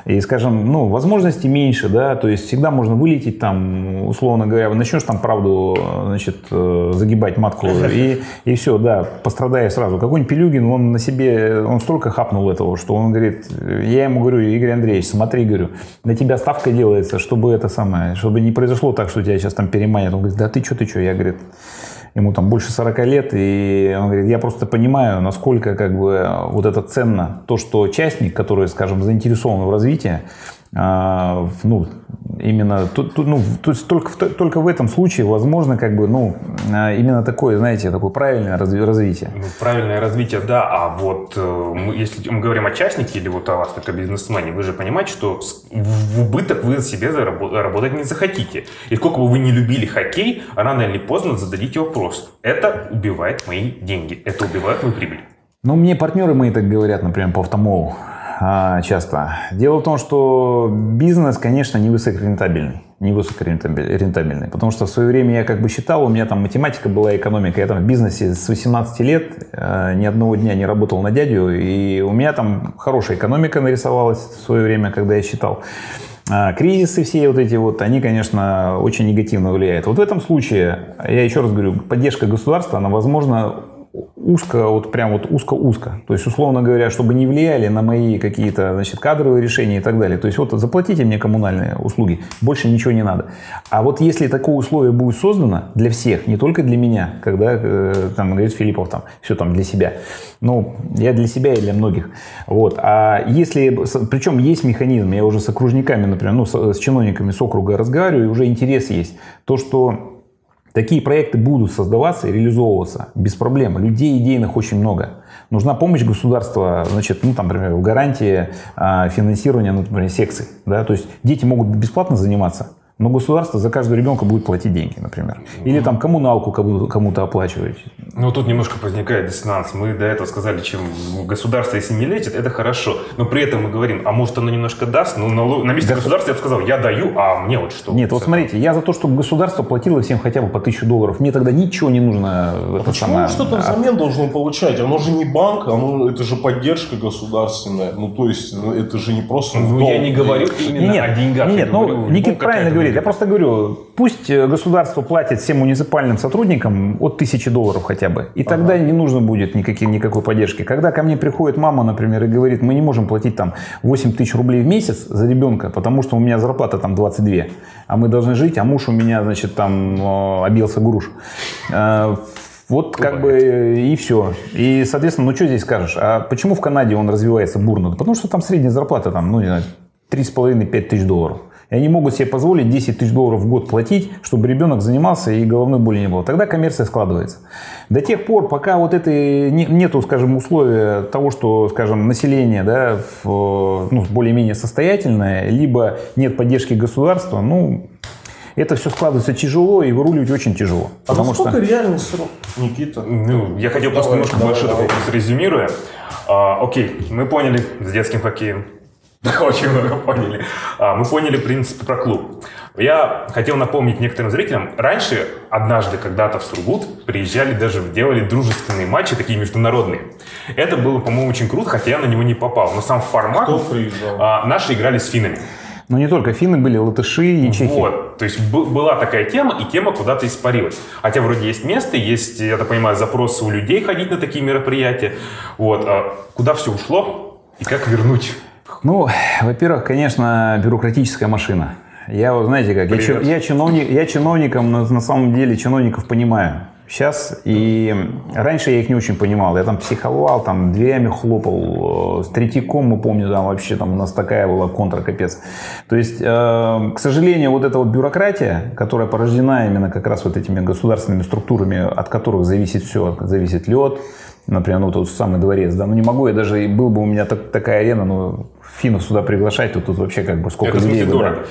и, скажем, ну, возможностей меньше, да, то есть всегда можно вылететь там, условно говоря, начнешь там правду, значит, э, загибать матку, и, и все, да, пострадаешь сразу. Какой-нибудь Пелюгин, он на себе, он столько хапнул этого, что он говорит, я ему говорю, Игорь Андреевич, смотри, говорю, на тебя ставка делается, чтобы это самое, чтобы не произошло так, что тебя сейчас там переманят. Он говорит, да ты что, ты что? Я, говорит, ему там больше 40 лет, и он говорит, я просто понимаю, насколько как бы вот это ценно, то, что частник, который, скажем, заинтересован в развитии, а, ну, именно тут, тут, ну, то есть только, только в этом случае возможно как бы, ну, а, именно такое, знаете, такое правильное развитие. Ну, правильное развитие, да, а вот э, мы, если мы говорим о частнике или вот о вас как о бизнесмене, вы же понимаете, что в убыток вы себе заработать не захотите. И сколько бы вы не любили хоккей, рано или поздно зададите вопрос. Это убивает мои деньги, это убивает мою прибыль. Ну, мне партнеры мои так говорят, например, по автомолу. А, часто. Дело в том, что бизнес, конечно, не высокорентабельный. Не высокорентабельный. Потому что в свое время я как бы считал, у меня там математика была, экономика. Я там в бизнесе с 18 лет э, ни одного дня не работал на дядю. И у меня там хорошая экономика нарисовалась в свое время, когда я считал. А кризисы все вот эти вот, они, конечно, очень негативно влияют. Вот в этом случае, я еще раз говорю, поддержка государства, она возможна узко, вот прям вот узко-узко. То есть, условно говоря, чтобы не влияли на мои какие-то, значит, кадровые решения и так далее. То есть, вот заплатите мне коммунальные услуги, больше ничего не надо. А вот если такое условие будет создано для всех, не только для меня, когда, э, там, говорит Филиппов, там, все там для себя. Ну, я для себя и для многих. Вот. А если, причем есть механизм, я уже с окружниками, например, ну, с, с чиновниками с округа разговариваю, и уже интерес есть. То, что Такие проекты будут создаваться и реализовываться без проблем. Людей идейных очень много. Нужна помощь государства, значит, ну, там, например, в гарантии а, финансирования, например, секций. Да? То есть дети могут бесплатно заниматься, но государство за каждого ребенка будет платить деньги, например. Или там коммуналку кому-то оплачивать. Ну, тут немножко возникает диссонанс. Мы до этого сказали, чем государство, если не лечит, это хорошо. Но при этом мы говорим, а может оно немножко даст? Ну, на, на месте государства я бы сказал, я даю, а мне вот что? Нет, вот смотрите, я за то, чтобы государство платило всем хотя бы по тысячу долларов. Мне тогда ничего не нужно. А почему самое... что-то взамен должно получать? Оно же не банк, оно, это же поддержка государственная. Ну, то есть, ну, это же не просто... Ну, я не говорю именно нет, о деньгах. Нет, ну, Никит правильно говорит. Я просто говорю, пусть э, государство платит всем муниципальным сотрудникам от тысячи долларов хотя бы. И тогда ага. не нужно будет никаких, никакой поддержки. Когда ко мне приходит мама, например, и говорит, мы не можем платить там 8 тысяч рублей в месяц за ребенка, потому что у меня зарплата там 22, а мы должны жить, а муж у меня, значит, там э, обился груш. Э, вот как бы и все. И, соответственно, ну что здесь скажешь? А почему в Канаде он развивается бурно? Потому что там средняя зарплата, там, ну, не знаю, 3,5-5 тысяч долларов. И они могут себе позволить 10 тысяч долларов в год платить, чтобы ребенок занимался и головной боли не было. Тогда коммерция складывается. До тех пор, пока вот это нету, скажем, условия того, что, скажем, население да, в, ну, более-менее состоятельное, либо нет поддержки государства, ну, это все складывается тяжело и выруливать очень тяжело. А потому сколько что... реальный срок, Никита? Ну, я хотел просто немножко большой такой вопрос резюмируя. А, окей, мы поняли с детским хоккеем, *laughs* очень много поняли. А, мы поняли принципы про клуб. Я хотел напомнить некоторым зрителям, раньше, однажды, когда-то в Сургут приезжали, даже делали дружественные матчи, такие международные. Это было, по-моему, очень круто, хотя я на него не попал. Но сам формат... Кто приезжал? А, наши играли с финнами. Но не только финны были, латыши и чехи. Вот, то есть была такая тема, и тема куда-то испарилась. Хотя вроде есть место, есть, я так понимаю, запросы у людей ходить на такие мероприятия. Вот, а куда все ушло и как вернуть? Ну, во-первых, конечно, бюрократическая машина. Я, вот знаете как, я, я, чиновник, я чиновником, на, на самом деле чиновников понимаю. Сейчас, и раньше я их не очень понимал. Я там психовал, там дверями хлопал. С Третьяком, мы помню, там вообще там у нас такая была контра капец. То есть, э, к сожалению, вот эта вот бюрократия, которая порождена именно как раз вот этими государственными структурами, от которых зависит все, зависит лед, например, ну тот самый дворец, да, ну не могу, я даже, был бы у меня так, такая арена, но финнов сюда приглашать, то тут вообще как бы сколько Это людей. дорого. да.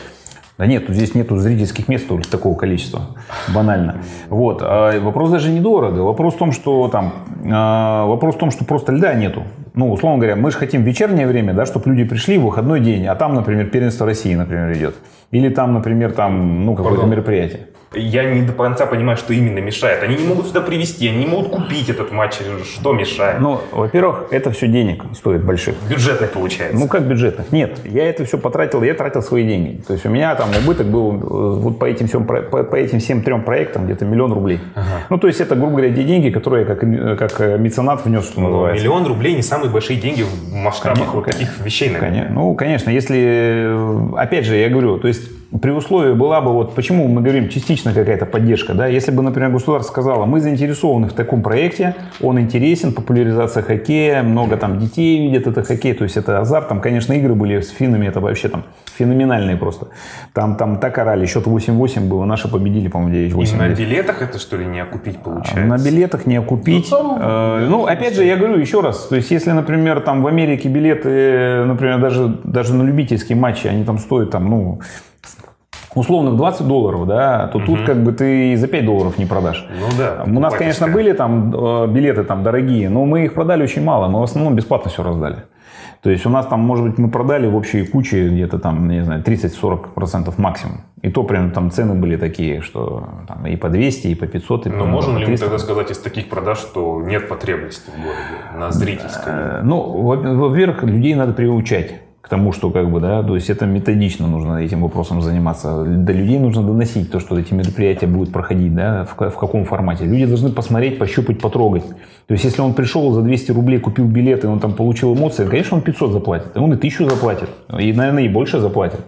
Да нет, тут здесь нету зрительских мест только такого количества. Банально. Вот. А вопрос даже недорого. Вопрос в том, что там, а, вопрос в том, что просто льда нету. Ну, условно говоря, мы же хотим вечернее время, да, чтобы люди пришли в выходной день, а там, например, первенство России, например, идет. Или там, например, там, ну, какое-то мероприятие. Я не до конца понимаю, что именно мешает. Они не могут сюда привезти, они не могут купить этот матч. Что мешает? Ну, во-первых, это все денег стоит больших. Бюджетный получается. Ну, как бюджетных? Нет, я это все потратил, я тратил свои деньги. То есть у меня там убыток был э, вот по этим всем, по, по этим всем трем проектам где-то миллион рублей. Ну, то есть это, грубо говоря, те деньги, которые я как, э, как э, меценат внес, что Ну, называется. миллион рублей не самые большие деньги в масштабах Конечно, вот таких вещей, наверное. Конечно. Ну, конечно, если, э, опять же, я говорю, то есть при условии была бы, вот почему мы говорим, частично какая-то поддержка, да, если бы, например, государство сказало, мы заинтересованы в таком проекте, он интересен, популяризация хоккея, много там детей видят это хоккей, то есть это азарт, там, конечно, игры были с финнами, это вообще там феноменальные просто. Там, там так орали, счет 8-8 было, наши победили, по-моему, И 9-8. на билетах это что ли не окупить получается? На билетах не окупить. Ну, там- Э, Ну, опять же, я говорю еще раз, то есть, если, например, там в Америке билеты, например, даже, даже на любительские матчи, они там стоят, там, ну, условных 20 долларов, да, то тут как бы ты и за 5 долларов не продашь. Ну да. У нас, конечно, были там э, билеты там дорогие, но мы их продали очень мало, мы в основном бесплатно все раздали. То есть у нас там, может быть, мы продали в общей куче где-то там, не знаю, 30-40% максимум. И то прям там цены были такие, что там и по 200, и по 500, и Но по, можем по ли мы 300. тогда сказать из таких продаж, что нет потребности в городе на? Э, Ну, во- во-первых, людей надо приучать к тому, что как бы, да, то есть это методично нужно этим вопросом заниматься. До людей нужно доносить то, что эти мероприятия будут проходить, да, в, в каком формате. Люди должны посмотреть, пощупать, потрогать. То есть если он пришел за 200 рублей, купил билет, и он там получил эмоции, конечно, он 500 заплатит, он и 1000 заплатит, и, наверное, и больше заплатит.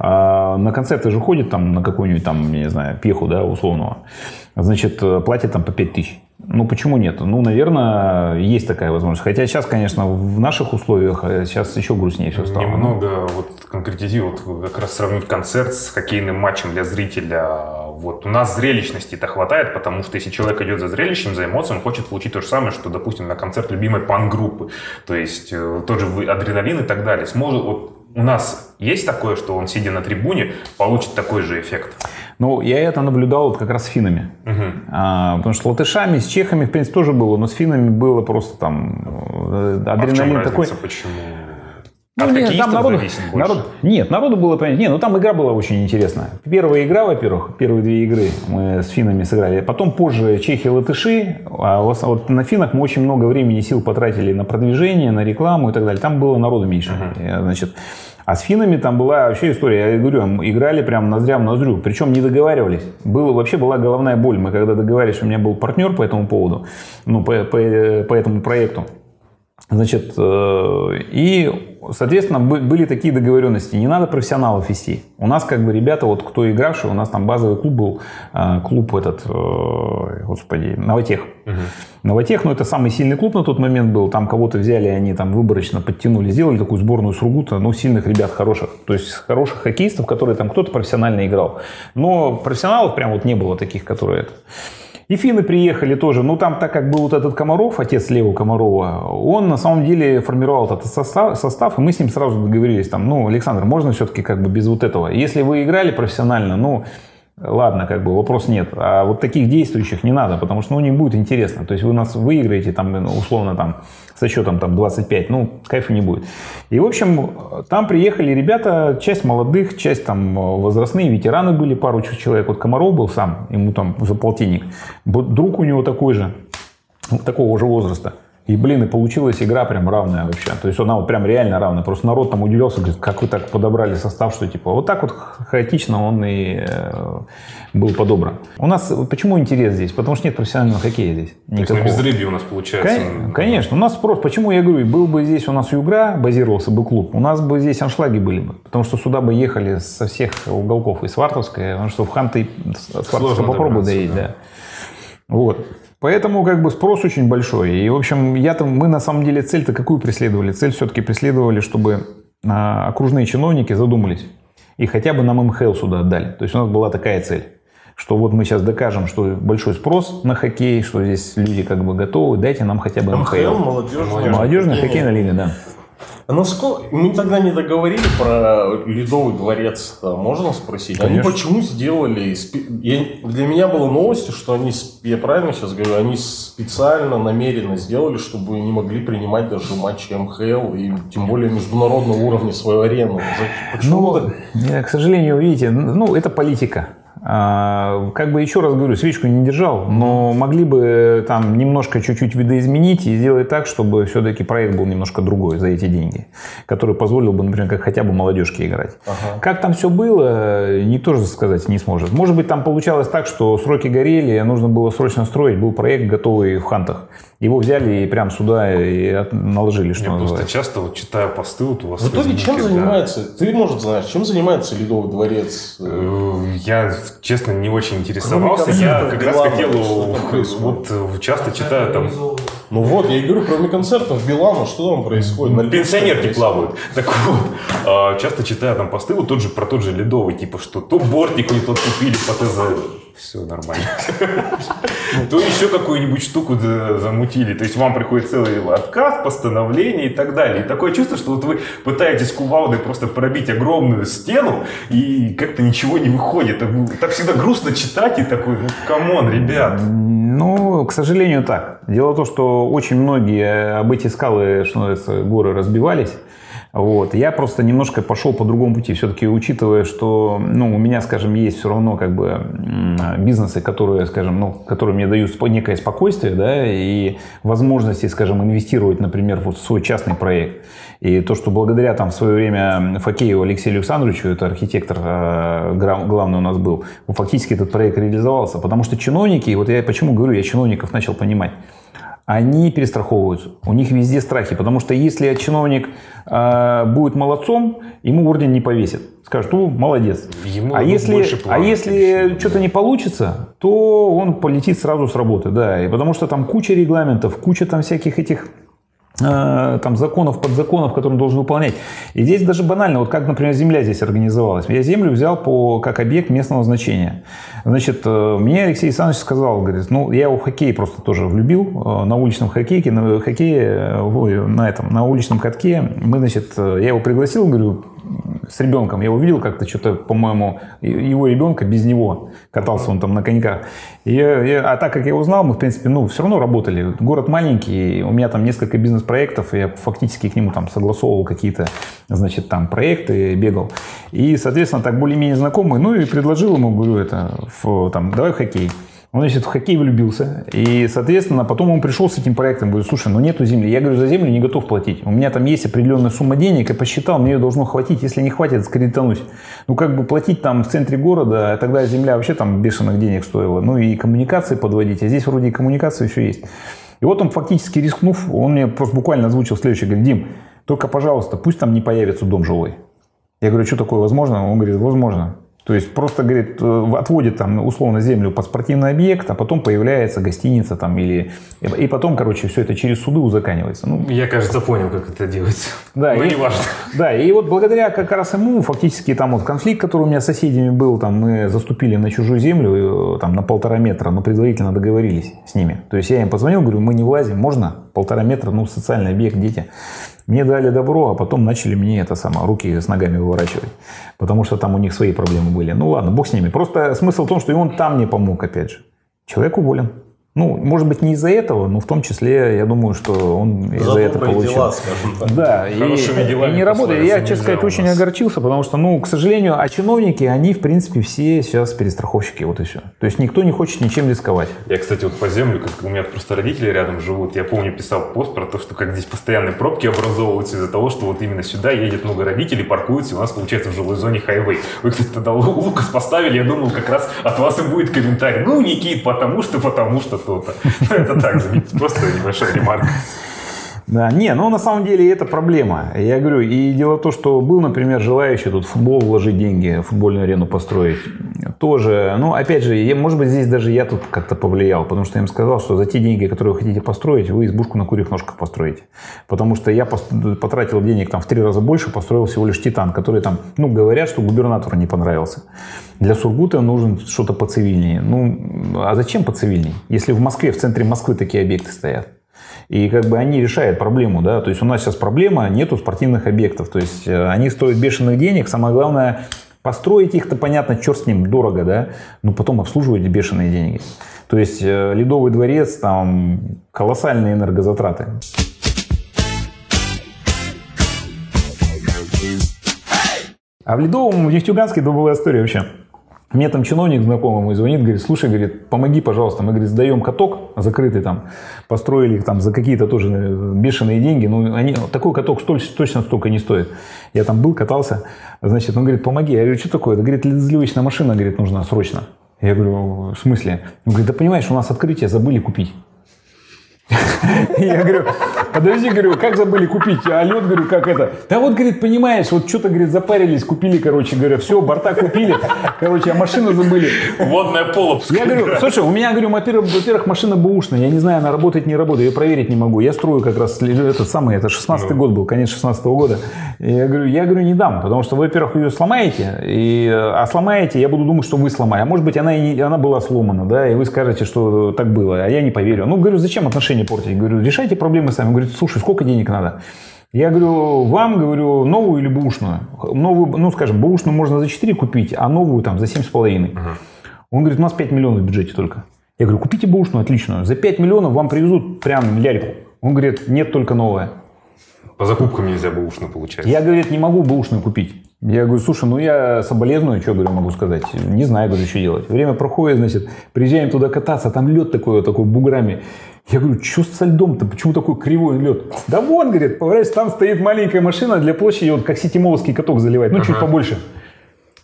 А на концерты же ходит там на какую-нибудь там, не знаю, пеху, да, условного, значит, э, платит там по 5000. Ну, почему нет? Ну, наверное, есть такая возможность. Хотя сейчас, конечно, в наших условиях э, сейчас еще грустнее все стало. Немного вот конкретизировать, вот как раз сравнить концерт с хоккейным матчем для зрителя. Вот у нас зрелищности-то хватает, потому что если человек идет за зрелищем, за эмоцией, он хочет получить то же самое, что, допустим, на концерт любимой пан-группы. То есть э, тот же адреналин и так далее. Сможет, вот у нас есть такое, что он, сидя на трибуне, получит такой же эффект? Ну, я это наблюдал вот как раз с финнами. А, потому что с латышами, с чехами, в принципе, тоже было, но с финами было просто там э, А в чем адреналин разница? такой. Почему? Ну, От нет, там народу, народ- нет, народу было понятно. Не, ну там игра была очень интересная. Первая игра, во-первых, первые две игры мы с финнами сыграли. Потом позже чехи латыши. А вот, на финах мы очень много времени сил потратили на продвижение, на рекламу и так далее. Там было народу меньше. Э, Значит, а с финами там была вообще история. Я говорю, мы играли прям ноздря в ноздрю. Причем не договаривались. Было, вообще была головная боль. Мы когда договаривались, у меня был партнер по этому поводу, ну, по, по, по этому проекту. Значит, э, и, соответственно, бы- были такие договоренности. Не надо профессионалов вести. У нас, как бы, ребята, вот кто игравший, у нас там базовый клуб был, э, клуб этот, э, господи, Новотех. Новотех, ну, это самый сильный клуб на тот момент был. Там кого-то взяли, они там выборочно подтянули, сделали такую сборную Сургута, ну, сильных ребят хороших. То есть хороших хоккеистов, которые там кто-то профессионально играл. Но профессионалов прям вот не было таких, которые это. И финны приехали тоже. Ну, там, так как был вот этот Комаров, отец Лева Комарова, он на самом деле формировал этот состав, состав, и мы с ним сразу договорились, там, ну, Александр, можно все-таки как бы без вот этого? Если вы играли профессионально, ну, ладно, как бы вопрос нет. А вот таких действующих не надо, потому что, ну, не будет интересно. То есть вы нас выиграете, там, ну, условно, там, со счетом там 25, ну, кайфа не будет. И, в общем, там приехали ребята, часть молодых, часть там возрастные, ветераны были, пару человек. Вот Комаров был сам, ему там за полтинник. Друг у него такой же, такого же возраста. И, блин, и получилась игра прям равная вообще. То есть она вот прям реально равная. Просто народ там удивился, говорит, как вы так подобрали состав, что типа вот так вот хаотично он и э, был подобран. У нас почему интерес здесь? Потому что нет профессионального хоккея здесь. То есть Никакого. на безрыбье у нас получается. Кон- Конечно, у нас спрос. Почему я говорю, был бы здесь у нас Югра, базировался бы клуб, у нас бы здесь аншлаги были бы. Потому что сюда бы ехали со всех уголков и Свартовская, потому что в Ханты Свартовская попробуй доедь, да. да. Вот. Поэтому как бы спрос очень большой. И, в общем, я там, мы на самом деле цель-то какую преследовали? Цель все-таки преследовали, чтобы а, окружные чиновники задумались и хотя бы нам МХЛ сюда отдали. То есть у нас была такая цель что вот мы сейчас докажем, что большой спрос на хоккей, что здесь люди как бы готовы, дайте нам хотя бы МХЛ. МХЛ, молодежная, молодежная хоккейная лига, да. А насколько... Мы тогда не договорили про Ледовый дворец, можно спросить? Конечно. Они почему сделали... Я... Для меня было новостью, что они, я правильно сейчас говорю, они специально, намеренно сделали, чтобы не могли принимать даже матчи МХЛ и тем более международного уровня свою арену. Почему? Ну, к сожалению, видите, ну, это политика. А, как бы еще раз говорю, свечку не держал, но могли бы там немножко чуть-чуть видоизменить и сделать так, чтобы все-таки проект был немножко другой за эти деньги, который позволил бы, например, как хотя бы молодежке играть. Ага. Как там все было, никто же сказать не сможет. Может быть, там получалось так, что сроки горели, нужно было срочно строить, был проект готовый в Хантах. Его взяли и прям сюда и наложили, что Я называется. просто часто вот читаю посты вот у вас. В итоге чем да. занимается? Ты, может, знаешь, чем занимается Ледовый дворец? Э, я, честно, не очень интересовался. Я как раз хотел, *laughs* вот часто читаю там... Ну вот, я и говорю, кроме концертов Билана, что там происходит? На Пенсионерки плавают. *laughs* Так вот, а, часто читаю там посты, вот тот же, про тот же Ледовый, типа, что то бортик не тот купили по ТЗ все нормально. То еще какую-нибудь штуку замутили. То есть вам приходит целый отказ, постановление и так далее. И такое чувство, что вот вы пытаетесь кувалдой просто пробить огромную стену, и как-то ничего не выходит. Так всегда грустно читать и такой, ну, come on, ребят. Ну, к сожалению, так. Дело в том, что очень многие об эти скалы, что называется, горы разбивались. Вот. Я просто немножко пошел по другому пути. Все-таки учитывая, что ну, у меня, скажем, есть все равно как бы бизнесы, которые, скажем, ну, которые мне дают некое спокойствие, да, и возможности, скажем, инвестировать, например, вот в свой частный проект. И то, что благодаря там в свое время Факееву Алексею Александровичу, это архитектор э, главный у нас был, фактически этот проект реализовался. Потому что чиновники, вот я почему говорю, я чиновников начал понимать они перестраховываются. У них везде страхи, потому что если чиновник э, будет молодцом, ему орден не повесит. Скажут, ну, молодец. Ему а если, а если что-то не получится, то он полетит сразу с работы. Да, и потому что там куча регламентов, куча там всяких этих там законов, подзаконов, которые он должен выполнять. И здесь даже банально, вот как, например, земля здесь организовалась. Я землю взял по, как объект местного значения. Значит, э, мне Алексей Александрович сказал, говорит, ну, я в хоккей просто тоже влюбил, э, на уличном хоккее, на хоккее, на этом, на уличном катке. Мы, значит, я его пригласил, говорю, с ребенком. Я увидел как-то что-то, по-моему, его ребенка без него. Катался он там на коньках. И я, а так как я узнал, мы, в принципе, ну, все равно работали. Город маленький, у меня там несколько бизнес-проектов, я фактически к нему там согласовывал какие-то, значит, там проекты, бегал. И, соответственно, так более-менее знакомый. Ну, и предложил ему, говорю, это, в, там, давай в хоккей. Он, значит, в хоккей влюбился. И, соответственно, потом он пришел с этим проектом. Говорит, слушай, ну нету земли. Я говорю, за землю не готов платить. У меня там есть определенная сумма денег. Я посчитал, мне ее должно хватить. Если не хватит, скредитанусь. Ну, как бы платить там в центре города, а тогда земля вообще там бешеных денег стоила. Ну, и коммуникации подводить. А здесь вроде и коммуникации еще есть. И вот он фактически рискнув, он мне просто буквально озвучил следующее. Говорит, Дим, только, пожалуйста, пусть там не появится дом жилой. Я говорю, что такое возможно? Он говорит, возможно. То есть просто, говорит, э, отводит там условно землю под спортивный объект, а потом появляется гостиница там или... И потом, короче, все это через суды узаканивается. Ну, Я, кажется, понял, как это делается. Да, Но и, не важно. Да, и вот благодаря как раз ему фактически там вот конфликт, который у меня с соседями был, там мы заступили на чужую землю э, там на полтора метра, но предварительно договорились с ними. То есть я им позвонил, говорю, мы не влазим, можно полтора метра, ну, социальный объект, дети. Мне дали добро, а потом начали мне это самое, руки с ногами выворачивать. Потому что там у них свои проблемы были. Ну ладно, бог с ними. Просто смысл в том, что и он там не помог, опять же. Человек уволен. Ну, может быть, не из-за этого, но в том числе, я думаю, что он из-за этого получил. Дела, так. Да, и, и не работает. Я, честно сказать, очень огорчился, потому что, ну, к сожалению, а чиновники, они, в принципе, все сейчас перестраховщики, вот и все. То есть никто не хочет ничем рисковать. Я, кстати, вот по землю, как у меня просто родители рядом живут, я помню, писал пост про то, что как здесь постоянные пробки образовываются из-за того, что вот именно сюда едет много родителей, паркуются, и у нас получается в жилой зоне хайвей. Вы, кстати, тогда Лукас поставили, я думал, как раз от вас и будет комментарий. Ну, Никит, потому что, потому что то-то. *laughs* Это так, просто небольшая ремарка. Да, не, ну на самом деле это проблема. Я говорю, и дело в том, что был, например, желающий тут футбол вложить деньги, футбольную арену построить. Тоже, ну опять же, я, может быть, здесь даже я тут как-то повлиял, потому что я им сказал, что за те деньги, которые вы хотите построить, вы избушку на курьих ножках построите. Потому что я потратил денег там в три раза больше, построил всего лишь Титан, который там, ну, говорят, что губернатору не понравился. Для Сургута нужен что-то поцивильнее. Ну, а зачем поцивильнее, если в Москве, в центре Москвы такие объекты стоят? И как бы они решают проблему, да, то есть у нас сейчас проблема, нету спортивных объектов, то есть э, они стоят бешеных денег, самое главное, построить их-то, понятно, черт с ним, дорого, да, но потом обслуживать бешеные деньги. То есть э, Ледовый дворец, там колоссальные энергозатраты. А в Ледовом, в Нефтьюганске это была история вообще. Мне там чиновник знакомый мой звонит, говорит, слушай, говорит, помоги, пожалуйста. Мы, говорит, сдаем каток закрытый там, построили их там за какие-то тоже э, бешеные деньги. Ну, они, такой каток точно, точно столько не стоит. Я там был, катался, значит, он говорит, помоги. Я говорю, что такое? Да, говорит, сливочная машина, говорит, нужна срочно. Я говорю, в смысле? Он говорит, да понимаешь, у нас открытие забыли купить. *laughs* Я говорю, подожди, говорю, как забыли купить? А лед, говорю, как это? Да вот, говорит, понимаешь, вот что-то, говорит, запарились, купили, короче, говорю, все, борта купили, короче, а машину забыли. Водная полоп. Я говорю, слушай, у меня, говорю, во-первых, машина бэушная, я не знаю, она работает, не работает, я проверить не могу. Я строю как раз, этот самый, это 16 ну. год был, конец 16 года. Я говорю, я говорю, не дам, потому что, во-первых, ее сломаете, и, а сломаете, я буду думать, что вы сломали. А может быть, она, и не, она была сломана, да, и вы скажете, что так было, а я не поверю. Ну, говорю, зачем отношения портить? Говорю, решайте проблемы сами. Он говорит, слушай, сколько денег надо? Я говорю, вам, говорю, новую или бушную? Новую, ну, скажем, бушную можно за 4 купить, а новую там за 7,5. Угу. Он говорит, у нас 5 миллионов в бюджете только. Я говорю, купите бушную отличную. За 5 миллионов вам привезут прям ляльку. Он говорит, нет, только новая. По закупкам нельзя бэушную получается. Я, говорит, не могу бэушную купить. Я говорю, слушай, ну я соболезную, что, говорю, могу сказать? Не знаю, говорю, что делать. Время проходит, значит, приезжаем туда кататься, там лед такой, вот такой буграми. Я говорю, что со льдом-то, почему такой кривой лед? Да вон, говорит, поворачивайся, там стоит маленькая машина для площади, вот как ситимоловский каток заливает, ну ага. чуть побольше.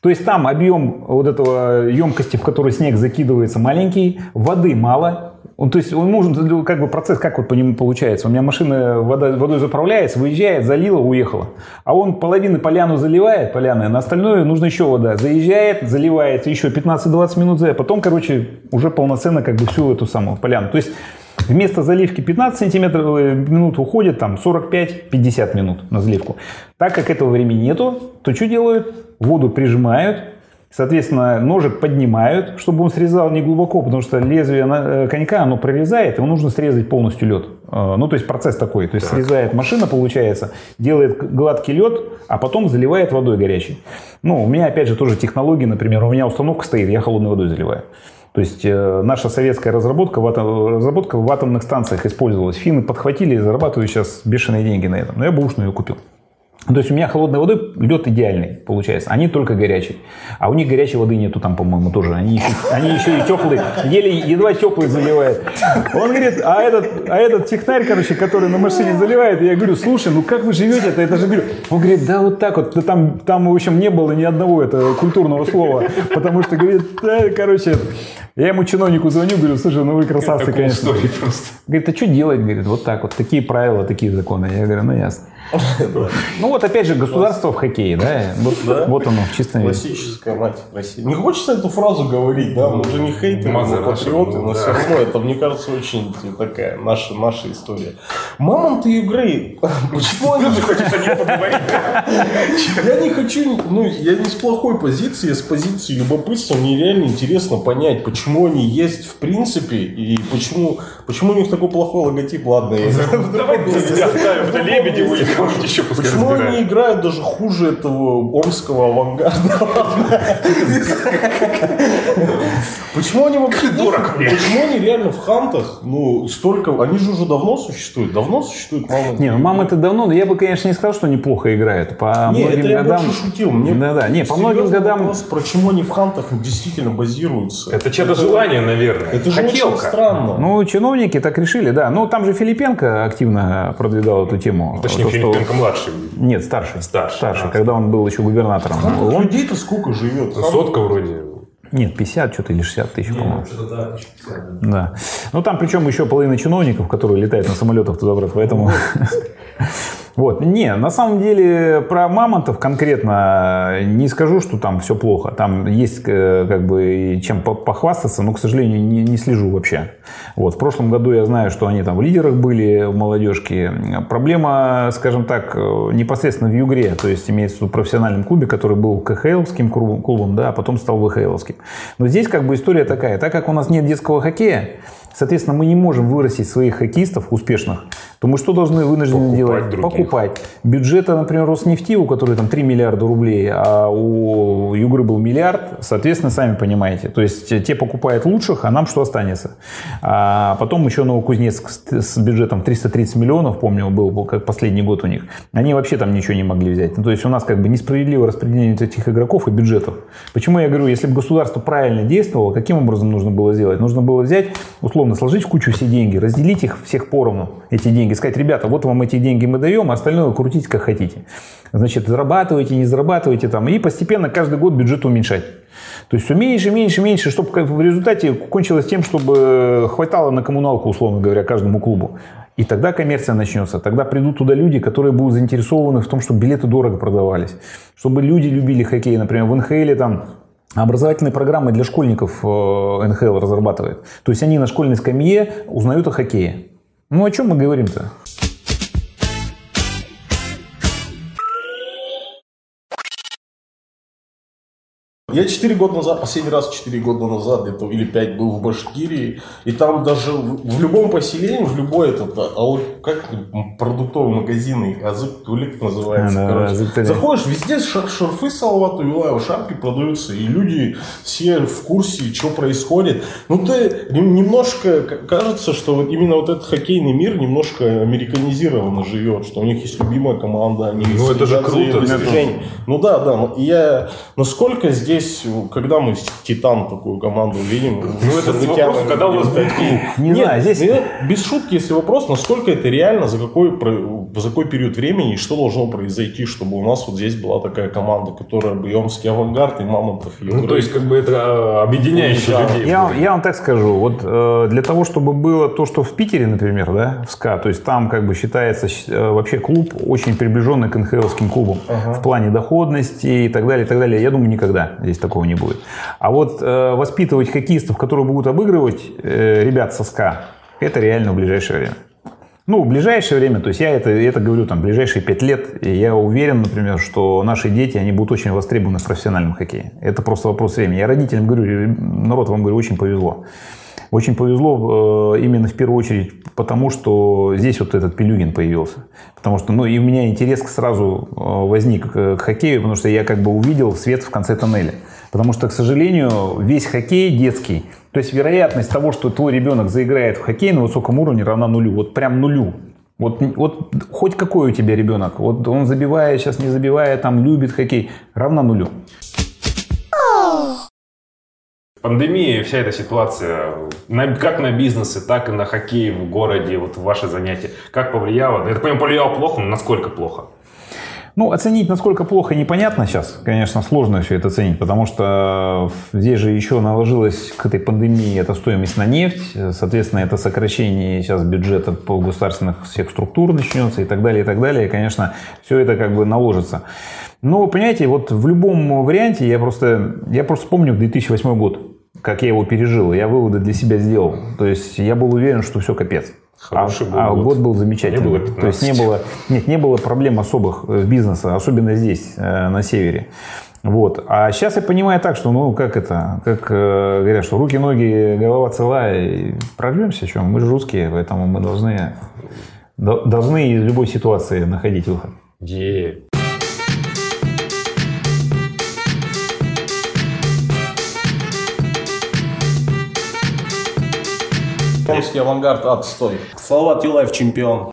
То есть там объем вот этого емкости, в которой снег закидывается, маленький, воды мало, он, то есть он нужен, как бы процесс, как вот по нему получается. У меня машина вода, водой заправляется, выезжает, залила, уехала. А он половину поляну заливает, поляны, на остальное нужно еще вода. Заезжает, заливается еще 15-20 минут, а потом, короче, уже полноценно как бы всю эту самую поляну. То есть Вместо заливки 15 сантиметров э, минут уходит там 45-50 минут на заливку. Так как этого времени нету, то что делают? Воду прижимают, Соответственно, ножик поднимают, чтобы он срезал не глубоко, потому что лезвие э, конька, оно прорезает, ему нужно срезать полностью лед. Э, ну, то есть процесс такой. То есть так. срезает машина, получается, делает гладкий лед, а потом заливает водой горячей. Ну, у меня, опять же, тоже технологии, например, у меня установка стоит, я холодной водой заливаю. То есть э, наша советская разработка в, атом, разработка в атомных станциях использовалась. Финны подхватили и зарабатывают сейчас бешеные деньги на этом. Но я бушную ее купил. То есть у меня холодной воды лед идеальный получается. Они только горячий. А у них горячей воды нету там, по-моему, тоже. Они еще, они еще и теплые. Еле, едва теплые заливают. Он говорит, а этот, а этот технарь, короче, который на машине заливает, я говорю, слушай, ну как вы живете это? Это же, говорю, он говорит, да вот так вот. Да там, там, в общем, не было ни одного этого культурного слова. Потому что, говорит, да, короче, я ему чиновнику звоню, говорю, слушай, ну вы красавцы, конечно. Говорит, а что делать? Говорит, вот так вот, такие правила, такие законы. Я говорю, ну ясно. Ну вот опять же государство в хоккее, да? Вот, да? вот оно в чистом виде. Классическая мать России. Не хочется эту фразу говорить, да? Мы же не хейтеры, мы патриоты, но все равно это, мне кажется, очень такая наша, наша история. Мамонты игры. Почему они... хочешь о них поговорить? Я не хочу, ну, я не с плохой позиции, я с позиции любопытства. Мне реально интересно понять, почему они есть в принципе и почему, почему у них такой плохой логотип. Ладно, я... Давайте оставим это Лебедеву Можете еще Почему они играют даже хуже этого омского авангарда? Почему они вообще дурак? Почему они реально в хантах? Ну, столько... Они же уже давно существуют. Давно существуют мамы. Не, ну мамы это давно, но я бы, конечно, не сказал, что они плохо играют. По не, многим это годам... я больше шутил. Мне да, да. Не, по многим годам... Вопрос, почему они в хантах действительно базируются. Это чье-то желание, наверное. Это же очень странно. Ну, чиновники так решили, да. Ну, там же Филипенко активно продвигал эту тему. Точнее, Филипенко младший. Нет, старший. Старший. Старший, когда он был еще губернатором. Он... Людей-то сколько живет? Сотка вроде. Нет, 50 что-то или 60 тысяч, по-моему. Что-то да, 50, да. Да. Ну, там причем еще половина чиновников, которые летают на самолетах туда-обратно, поэтому... *laughs* Вот. Не, на самом деле про мамонтов конкретно не скажу, что там все плохо. Там есть э, как бы чем по- похвастаться, но, к сожалению, не, не слежу вообще. Вот. В прошлом году я знаю, что они там в лидерах были, в молодежке. Проблема, скажем так, э, непосредственно в Югре, то есть имеется в виду профессиональном клубе, который был КХЛовским клубом, да, а потом стал ВХЛовским. Но здесь как бы история такая. Так как у нас нет детского хоккея, Соответственно, мы не можем вырастить своих хоккеистов успешных, то мы что должны вынуждены Покупать делать? других. Покупать. Бюджета, например, Роснефти, у которой там 3 миллиарда рублей, а у Югры был миллиард, соответственно, сами понимаете. То есть те покупают лучших, а нам что останется? А потом еще Новокузнецк с, бюджетом 330 миллионов, помню, был как последний год у них. Они вообще там ничего не могли взять. Ну, то есть у нас как бы несправедливое распределение этих игроков и бюджетов. Почему я говорю, если бы государство правильно действовало, каким образом нужно было сделать? Нужно было взять, условно, сложить в кучу все деньги, разделить их всех поровну, эти деньги, сказать, ребята, вот вам эти деньги мы даем, а остальное крутите как хотите. Значит, зарабатывайте, не зарабатывайте там, и постепенно каждый год бюджет уменьшать. То есть все меньше, меньше, меньше, чтобы в результате кончилось тем, чтобы хватало на коммуналку, условно говоря, каждому клубу. И тогда коммерция начнется. Тогда придут туда люди, которые будут заинтересованы в том, чтобы билеты дорого продавались. Чтобы люди любили хоккей. Например, в НХЛ там образовательные программы для школьников э, НХЛ разрабатывает. То есть они на школьной скамье узнают о хоккее. Ну о чем мы говорим-то? Я 4 года назад, последний раз 4 года назад, где-то или 5 был в Башкирии, и там даже в, в любом поселении, в любой этот, а, ал- как это, продуктовый магазин, азык тулик называется, А, да, короче. азык тулик. Заходишь, везде шар- шарфы Салавата Юлаева, шапки продаются, и люди все в курсе, что происходит. Ну, ты нем- немножко, кажется, что вот именно вот этот хоккейный мир немножко американизированно живет, что у них есть любимая команда, они Ну, это же следят за ее круто, это-. Ну да, да. но Я насколько здесь, когда мы Титан такую команду увидим? *laughs* Ну, это вопрос, когда у вас будет клуб. Не Нет, знаю, здесь- нет, без шутки, если вопрос, насколько это реально, за какой, за какой период времени и что должно произойти, чтобы у нас вот здесь была такая команда, которая бы Омский авангард и Мамонтов. Ну, то есть, как бы это а, объединяющее Да. людей. Я, я вам так скажу, вот э, для того, чтобы было то, что в Питере, например, да, в СКА, то есть там как бы считается э, вообще клуб очень приближенный к НХЛским клубам в плане доходности и так далее, и так далее. Я думаю, никогда здесь такого не будет. А вот э, воспитывать хоккеистов, которые будут обыгрывать э, ребят со СКА, это реально в ближайшее время. Ну, в ближайшее время, то есть я это, это говорю, там, ближайшие пять лет, и я уверен, например, что наши дети, они будут очень востребованы в профессиональном хоккее. Это просто вопрос времени. Я родителям говорю, народ, вам говорю, очень повезло. Очень повезло э, именно в первую очередь потому, что здесь вот этот Пелюгин появился. Потому что, ну, и у меня интерес сразу э, возник к хоккею, потому что я как бы увидел свет в конце тоннеля. Потому что, к сожалению, весь хоккей детский, то есть вероятность того, что твой ребенок заиграет в хоккей на высоком уровне, равна нулю. Вот прям нулю. Вот, вот хоть какой у тебя ребенок, вот он забивает, сейчас не забивает, там любит хоккей, равна нулю. Пандемия и вся эта ситуация, на- как на бизнесы, так и на хоккей в городе, вот ваше занятие, как повлияло? Я так понимаю, повлияло плохо, но насколько плохо? Ну, оценить, насколько плохо, непонятно сейчас. Конечно, сложно все это оценить, потому что здесь же еще наложилась к этой пандемии эта стоимость на нефть. Соответственно, это сокращение сейчас бюджета по государственных всех структур начнется и так далее, и так далее. И, конечно, все это как бы наложится. Но, понимаете, вот в любом варианте я просто, я просто помню 2008 год, как я его пережил. Я выводы для себя сделал. То есть я был уверен, что все капец. Хороший а, был а год. год был замечательный. Не было То есть не 15. было, нет, не было проблем особых э, бизнеса, особенно здесь, э, на севере. Вот. А сейчас я понимаю так, что, ну, как это, как э, говорят, что руки, ноги, голова цела, и прорвемся, что мы же русские, поэтому мы должны, до- должны из любой ситуации находить выход. Е. Омский авангард отстой. Салават Юлаев чемпион.